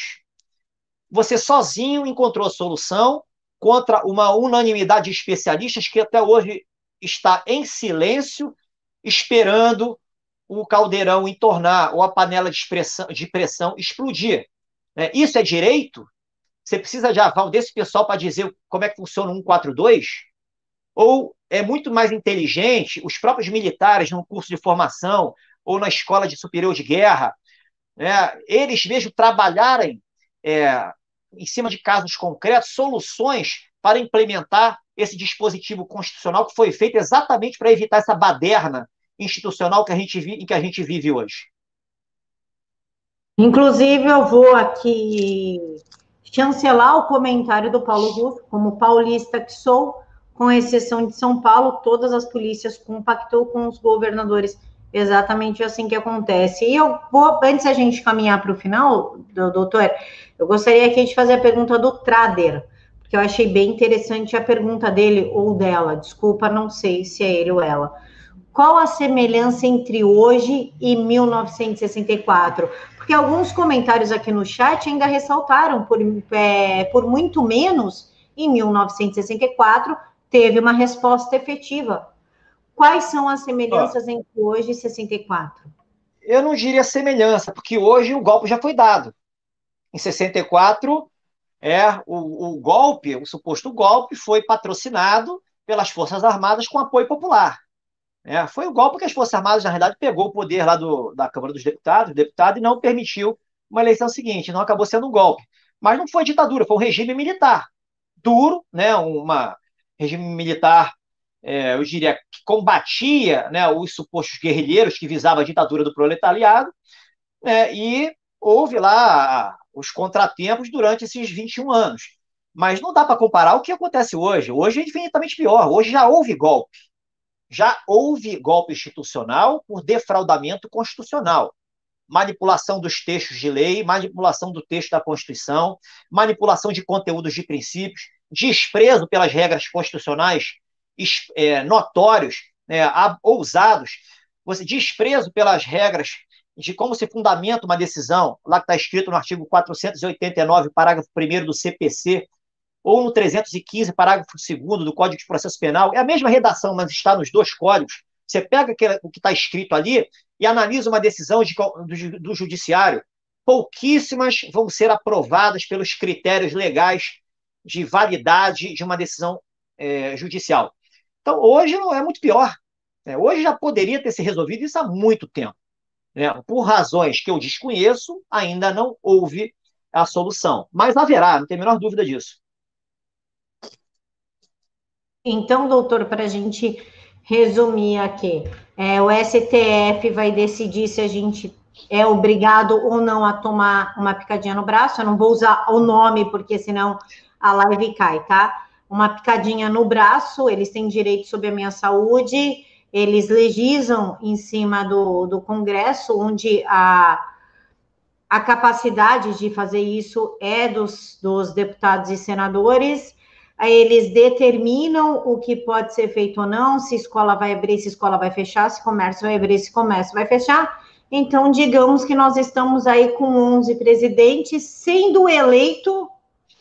S2: Você sozinho encontrou a solução contra uma unanimidade de especialistas que até hoje está em silêncio, esperando o caldeirão entornar ou a panela de, expressão, de pressão explodir. Né? Isso é direito? Você precisa de aval desse pessoal para dizer como é que funciona o 142? Ou é muito mais inteligente os próprios militares no curso de formação ou na escola de superior de guerra, né? eles mesmo trabalharem é, em cima de casos concretos, soluções para implementar esse dispositivo constitucional que foi feito exatamente para evitar essa baderna institucional que a gente em que a gente vive hoje.
S1: Inclusive, eu vou aqui chancelar o comentário do Paulo Ruff, como paulista que sou, com exceção de São Paulo, todas as polícias compactou com os governadores. Exatamente assim que acontece. E eu vou, antes a gente caminhar para o final, doutor, eu gostaria aqui de fazer a pergunta do Trader que eu achei bem interessante a pergunta dele ou dela, desculpa, não sei se é ele ou ela. Qual a semelhança entre hoje e 1964? Porque alguns comentários aqui no chat ainda ressaltaram, por, é, por muito menos, em 1964, teve uma resposta efetiva. Quais são as semelhanças entre hoje e 64?
S2: Eu não diria semelhança, porque hoje o golpe já foi dado. Em 64, é o, o golpe, o suposto golpe, foi patrocinado pelas Forças Armadas com apoio popular. É, foi o golpe que as Forças Armadas, na realidade, pegou o poder lá do, da Câmara dos Deputados, deputado, e não permitiu uma eleição seguinte. Não acabou sendo um golpe. Mas não foi ditadura, foi um regime militar. Duro, né, uma regime militar, é, eu diria, que combatia né, os supostos guerrilheiros que visavam a ditadura do proletariado, né, e houve lá os contratempos durante esses 21 anos. Mas não dá para comparar o que acontece hoje. Hoje é infinitamente pior. Hoje já houve golpe. Já houve golpe institucional por defraudamento constitucional. Manipulação dos textos de lei, manipulação do texto da Constituição, manipulação de conteúdos de princípios, desprezo pelas regras constitucionais é, notórios, né, ousados, você desprezo pelas regras de como se fundamenta uma decisão, lá que está escrito no artigo 489, parágrafo 1 do CPC, ou no 315, parágrafo 2 do Código de Processo Penal, é a mesma redação, mas está nos dois códigos. Você pega o que está escrito ali e analisa uma decisão de, do, do judiciário. Pouquíssimas vão ser aprovadas pelos critérios legais de validade de uma decisão é, judicial. Então, hoje não é muito pior. Né? Hoje já poderia ter se resolvido isso há muito tempo. Né? Por razões que eu desconheço, ainda não houve a solução. Mas haverá, não tem a menor dúvida disso.
S1: Então, doutor, para a gente resumir aqui, é, o STF vai decidir se a gente é obrigado ou não a tomar uma picadinha no braço. Eu não vou usar o nome, porque senão a live cai, tá? Uma picadinha no braço, eles têm direito sobre a minha saúde, eles legislam em cima do, do Congresso, onde a, a capacidade de fazer isso é dos, dos deputados e senadores. Eles determinam o que pode ser feito ou não, se escola vai abrir, se escola vai fechar, se comércio vai abrir, se comércio vai fechar. Então, digamos que nós estamos aí com 11 presidentes sendo eleito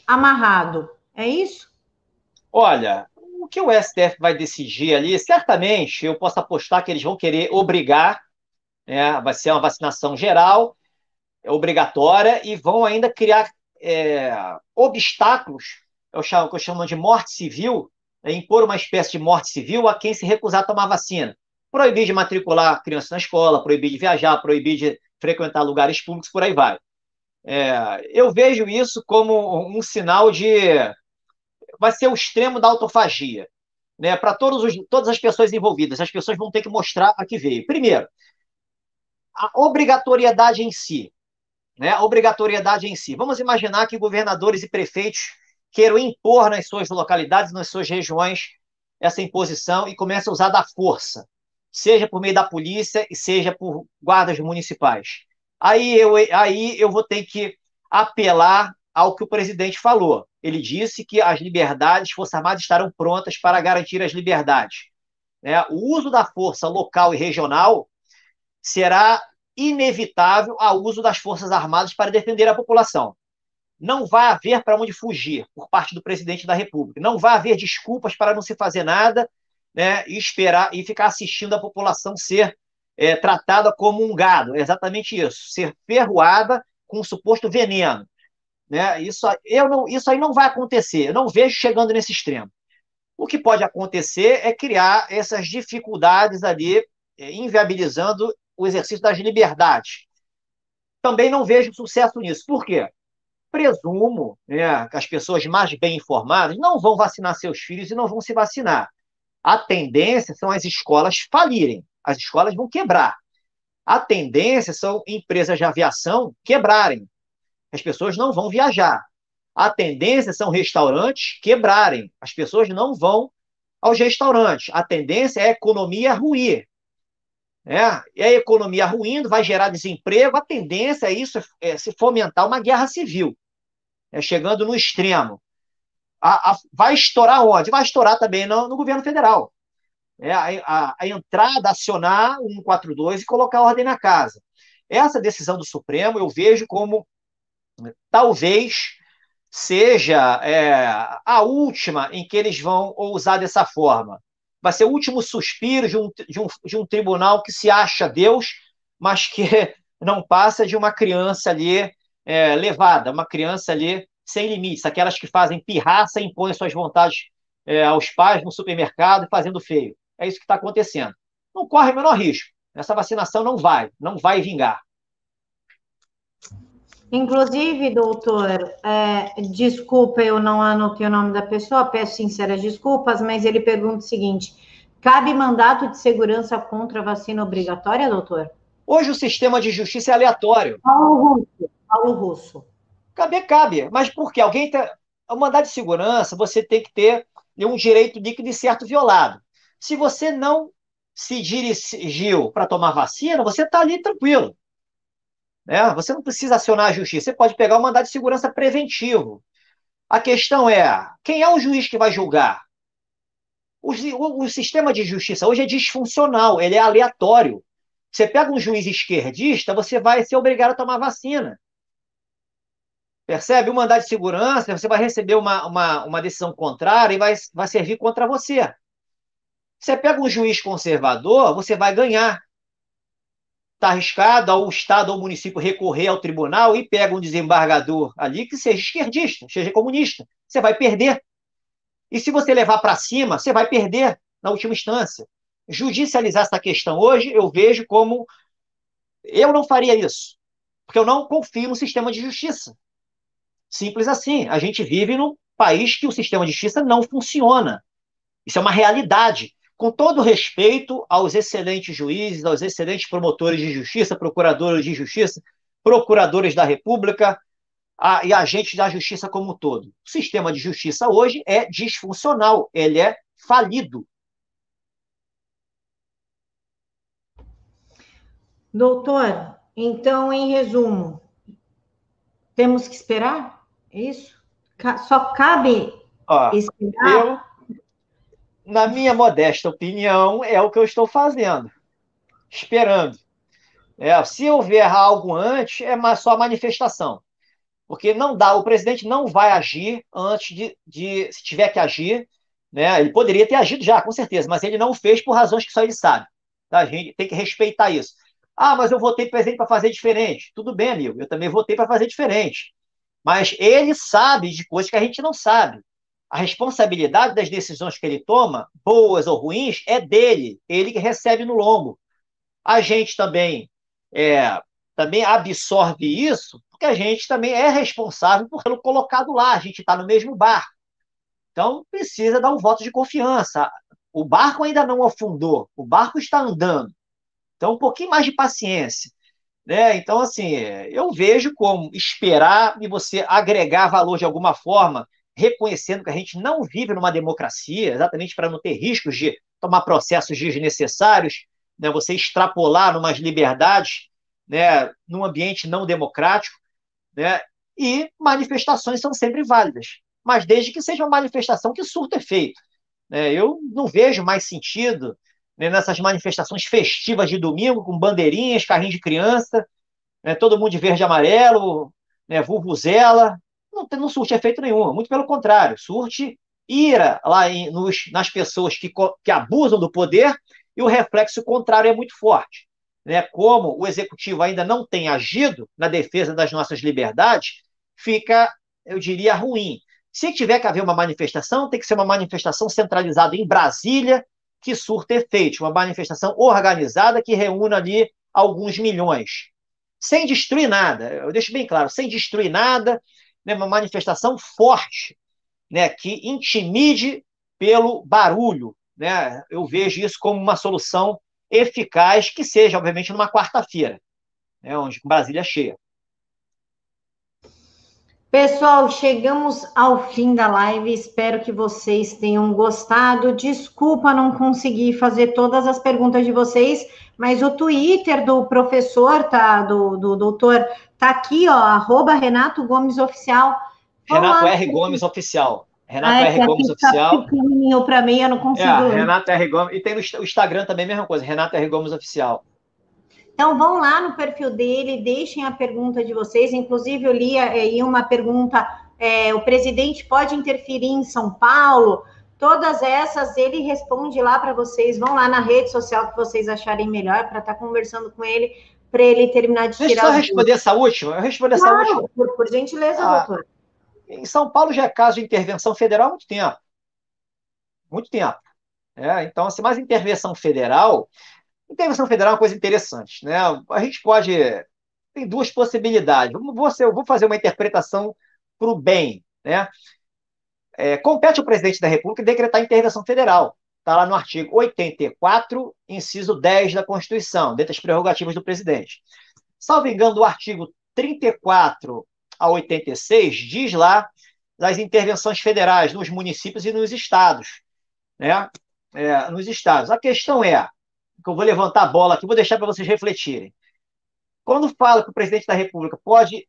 S1: amarrado. É isso?
S2: Olha, o que o STF vai decidir ali, certamente eu posso apostar que eles vão querer obrigar, né, vai ser uma vacinação geral, é obrigatória, e vão ainda criar é, obstáculos, eu chamo, que eu chamo de morte civil, né, impor uma espécie de morte civil a quem se recusar a tomar vacina. Proibir de matricular criança na escola, proibir de viajar, proibir de frequentar lugares públicos, por aí vai. É, eu vejo isso como um sinal de vai ser o extremo da autofagia. Né, para todas as pessoas envolvidas, as pessoas vão ter que mostrar a que veio. Primeiro, a obrigatoriedade em si. Né, a obrigatoriedade em si. Vamos imaginar que governadores e prefeitos queiram impor nas suas localidades, nas suas regiões, essa imposição e comecem a usar da força, seja por meio da polícia e seja por guardas municipais. Aí eu, aí eu vou ter que apelar ao que o presidente falou. Ele disse que as liberdades, Forças Armadas estarão prontas para garantir as liberdades. Né? O uso da força local e regional será inevitável ao uso das Forças Armadas para defender a população. Não vai haver para onde fugir por parte do presidente da República. Não vai haver desculpas para não se fazer nada né, e esperar e ficar assistindo a população ser é, tratada como um gado. É exatamente isso. Ser ferroada com um suposto veneno. Né? Isso, eu não, isso aí não vai acontecer, eu não vejo chegando nesse extremo. O que pode acontecer é criar essas dificuldades ali, eh, inviabilizando o exercício das liberdades. Também não vejo sucesso nisso. Por quê? Presumo né, que as pessoas mais bem informadas não vão vacinar seus filhos e não vão se vacinar. A tendência são as escolas falirem, as escolas vão quebrar. A tendência são empresas de aviação quebrarem. As pessoas não vão viajar. A tendência são restaurantes quebrarem. As pessoas não vão aos restaurantes. A tendência é a economia ruir. É, e a economia ruindo vai gerar desemprego. A tendência é isso, é se fomentar uma guerra civil, é, chegando no extremo. A, a, vai estourar onde? Vai estourar também no, no governo federal. É, a, a, entrada, acionar o 142 e colocar ordem na casa. Essa decisão do Supremo eu vejo como talvez seja é, a última em que eles vão usar dessa forma. Vai ser o último suspiro de um, de um, de um tribunal que se acha Deus, mas que não passa de uma criança ali é, levada, uma criança ali sem limites, aquelas que fazem pirraça e impõem suas vontades é, aos pais no supermercado fazendo feio. É isso que está acontecendo. Não corre o menor risco. Essa vacinação não vai, não vai vingar.
S1: Inclusive, doutor, é, desculpa, eu não anotei o nome da pessoa, peço sinceras desculpas, mas ele pergunta o seguinte: cabe mandato de segurança contra a vacina obrigatória, doutor?
S2: Hoje o sistema de justiça é aleatório.
S1: Paulo Russo. Paulo Russo.
S2: Cabe, cabe. Mas por quê? Alguém tá. O mandado de segurança, você tem que ter um direito líquido e certo violado. Se você não se dirigiu para tomar vacina, você está ali tranquilo. Né? Você não precisa acionar a justiça. Você pode pegar o mandado de segurança preventivo. A questão é: quem é o juiz que vai julgar? O, o, o sistema de justiça hoje é disfuncional, ele é aleatório. Você pega um juiz esquerdista, você vai ser obrigado a tomar vacina. Percebe? O mandado de segurança, você vai receber uma, uma, uma decisão contrária e vai, vai servir contra você. Você pega um juiz conservador, você vai ganhar. Está arriscado ao Estado ou município recorrer ao tribunal e pega um desembargador ali que seja esquerdista, seja comunista. Você vai perder. E se você levar para cima, você vai perder na última instância. Judicializar essa questão hoje, eu vejo como. Eu não faria isso, porque eu não confio no sistema de justiça. Simples assim. A gente vive num país que o sistema de justiça não funciona. Isso é uma realidade. Com todo respeito aos excelentes juízes, aos excelentes promotores de justiça, procuradores de justiça, procuradores da República a, e agentes da justiça como um todo. O sistema de justiça hoje é disfuncional, ele é falido.
S1: Doutor, então, em resumo, temos que esperar? É isso? Só cabe
S2: Ó, esperar? Eu, na minha modesta opinião, é o que eu estou fazendo. Esperando. É, se houver algo antes, é só manifestação. Porque não dá, o presidente não vai agir antes de, de se tiver que agir, né? Ele poderia ter agido já, com certeza, mas ele não fez por razões que só ele sabe. Tá? A gente tem que respeitar isso. Ah, mas eu votei presidente para fazer diferente. Tudo bem, amigo. Eu também votei para fazer diferente. Mas ele sabe de coisas que a gente não sabe. A responsabilidade das decisões que ele toma, boas ou ruins, é dele. Ele que recebe no lombo. A gente também é, também absorve isso, porque a gente também é responsável por tê-lo colocado lá. A gente está no mesmo barco. Então, precisa dar um voto de confiança. O barco ainda não afundou, o barco está andando. Então, um pouquinho mais de paciência. Né? Então, assim, eu vejo como esperar e você agregar valor de alguma forma, reconhecendo que a gente não vive numa democracia, exatamente para não ter riscos de tomar processos desnecessários, né? você extrapolar umas liberdades né? num ambiente não democrático, né? e manifestações são sempre válidas, mas desde que seja uma manifestação que surta efeito. Né? Eu não vejo mais sentido né, nessas manifestações festivas de domingo, com bandeirinhas, carrinho de criança, né, todo mundo de verde e amarelo, né, não, não surte efeito nenhum, muito pelo contrário, surte ira lá em, nos, nas pessoas que, que abusam do poder e o reflexo contrário é muito forte. Né? Como o executivo ainda não tem agido na defesa das nossas liberdades, fica, eu diria, ruim. Se tiver que haver uma manifestação, tem que ser uma manifestação centralizada em Brasília, que surta efeito, uma manifestação organizada que reúna ali alguns milhões. Sem destruir nada, eu deixo bem claro, sem destruir nada, né, uma manifestação forte, né, que intimide pelo barulho. Né? Eu vejo isso como uma solução eficaz, que seja, obviamente, numa quarta-feira, né, onde Brasília é cheia.
S1: Pessoal, chegamos ao fim da live. Espero que vocês tenham gostado. Desculpa não conseguir fazer todas as perguntas de vocês, mas o Twitter do professor, tá, do, do doutor, tá aqui, ó, arroba Renato Gomes Oficial.
S2: Renato R. Gomes Oficial. Renato ah, é, R. Gomes tá Oficial.
S1: pequenininho para mim, eu não consigo. É,
S2: Renato R. Gomes. E tem no Instagram também, mesma coisa, Renato R. Gomes Oficial.
S1: Então, vão lá no perfil dele, deixem a pergunta de vocês. Inclusive, eu li aí uma pergunta: é, o presidente pode interferir em São Paulo? Todas essas ele responde lá para vocês. Vão lá na rede social que vocês acharem melhor para estar tá conversando com ele, para ele terminar de
S2: Deixa tirar. Deixa eu responder essa última. Eu responder claro, essa última.
S1: Por, por gentileza, ah, doutor.
S2: Em São Paulo já é caso de intervenção federal há muito tempo. Muito tempo. É, então, se assim, mais intervenção federal, Intervenção federal é uma coisa interessante, né? A gente pode. Tem duas possibilidades. Vou, eu vou fazer uma interpretação para o bem, né? É, compete ao presidente da República decretar intervenção federal. Está lá no artigo 84, inciso 10 da Constituição, dentre as prerrogativas do presidente. Salvo engano, do artigo 34 a 86, diz lá das intervenções federais nos municípios e nos estados. Né? É, nos estados. A questão é, que eu vou levantar a bola aqui, vou deixar para vocês refletirem. Quando fala que o presidente da República pode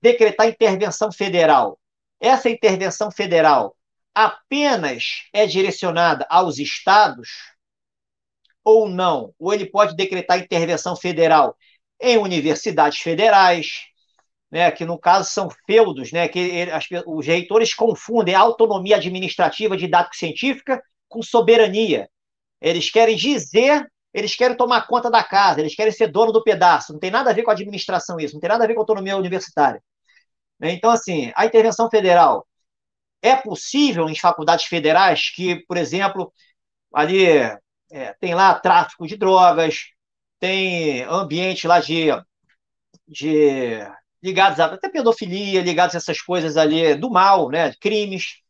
S2: decretar intervenção federal, essa intervenção federal apenas é direcionada aos estados ou não? Ou ele pode decretar intervenção federal em universidades federais, né, que no caso são feudos, né, que as, os reitores confundem autonomia administrativa didática científica com soberania. Eles querem dizer, eles querem tomar conta da casa, eles querem ser dono do pedaço. Não tem nada a ver com administração isso, não tem nada a ver com autonomia universitária. Então, assim, a intervenção federal é possível em faculdades federais que, por exemplo, ali é, tem lá tráfico de drogas, tem ambiente lá de, de ligados a, até pedofilia, ligados a essas coisas ali do mal, né, crimes,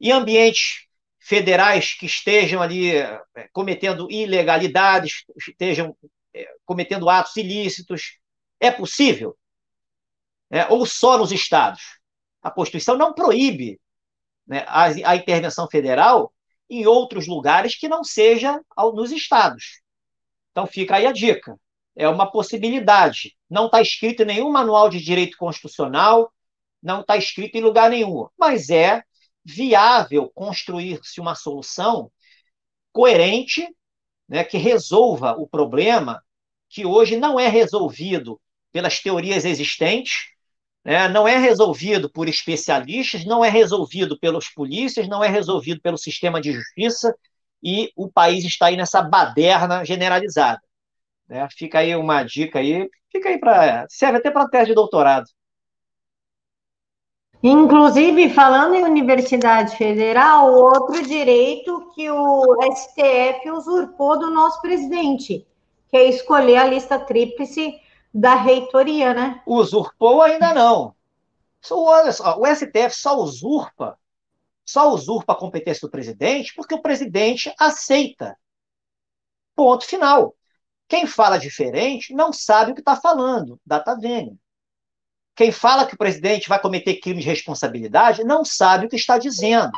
S2: e ambientes federais que estejam ali é, cometendo ilegalidades, estejam é, cometendo atos ilícitos, é possível? É, ou só nos estados? A Constituição não proíbe né, a, a, intervenção federal em outros lugares que não seja ao, nos estados. Então fica aí a dica. É uma possibilidade. Não está escrito em nenhum manual de direito constitucional, não está escrito em lugar nenhum. Mas é viável construir-se uma solução coerente, né, que resolva o problema que hoje não é resolvido pelas teorias existentes, né, não é resolvido por especialistas, não é resolvido pelos polícias, não é resolvido pelo sistema de justiça, e o país está aí nessa baderna generalizada. Né? Fica aí uma dica aí, fica aí para. serve até para tese de doutorado.
S1: Inclusive, falando em Universidade Federal, outro direito que o STF usurpou do nosso presidente, que é escolher a lista tríplice da reitoria, né?
S2: Usurpou ainda não. Olha só, o STF só usurpa, só usurpa a competência do presidente porque o presidente aceita. Ponto final. Quem fala diferente não sabe o que está falando, data vênia. Quem fala que o presidente vai cometer crime de responsabilidade não sabe o que está dizendo.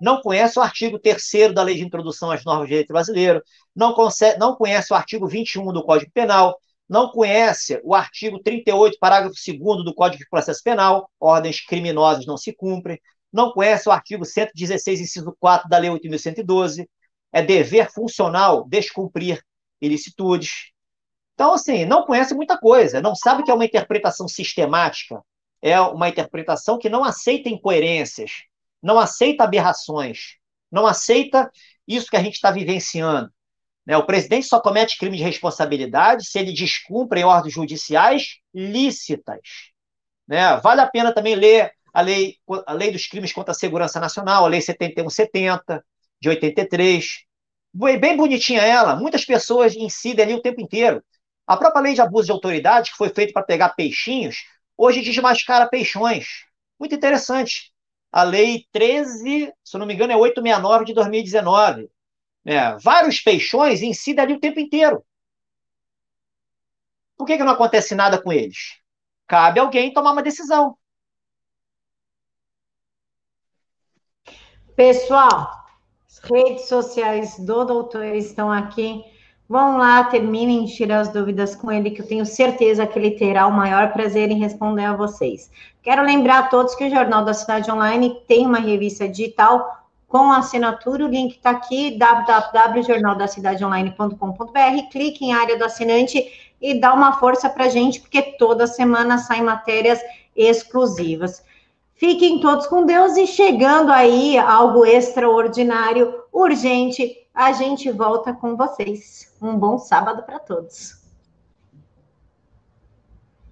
S2: Não conhece o artigo 3 da Lei de Introdução às Normas de Direito Brasileiro, não, consegue, não conhece o artigo 21 do Código Penal, não conhece o artigo 38, parágrafo 2 do Código de Processo Penal, ordens criminosas não se cumprem, não conhece o artigo 116, inciso 4 da Lei 8.112, é dever funcional descumprir ilicitudes. Então, assim, não conhece muita coisa, não sabe que é uma interpretação sistemática, é uma interpretação que não aceita incoerências, não aceita aberrações, não aceita isso que a gente está vivenciando. Né? O presidente só comete crime de responsabilidade se ele descumpre ordens judiciais lícitas. Né? Vale a pena também ler a lei, a lei dos crimes contra a segurança nacional, a lei 7170, de 83. Bem bonitinha ela, muitas pessoas incidem ali o tempo inteiro. A própria lei de abuso de autoridade, que foi feita para pegar peixinhos, hoje desmascara peixões. Muito interessante. A lei 13, se não me engano, é 869 de 2019 é, vários peixões incidem ali o tempo inteiro. Por que, que não acontece nada com eles? Cabe alguém tomar uma decisão.
S1: Pessoal, as redes sociais do doutor estão aqui. Vão lá, terminem de tirar as dúvidas com ele, que eu tenho certeza que ele terá o maior prazer em responder a vocês. Quero lembrar a todos que o Jornal da Cidade Online tem uma revista digital com assinatura. O link está aqui, www.jornaldacidadeonline.com.br. Clique em área do assinante e dá uma força para a gente, porque toda semana saem matérias exclusivas. Fiquem todos com Deus e chegando aí algo extraordinário, urgente, a gente volta com vocês. Um bom sábado para todos.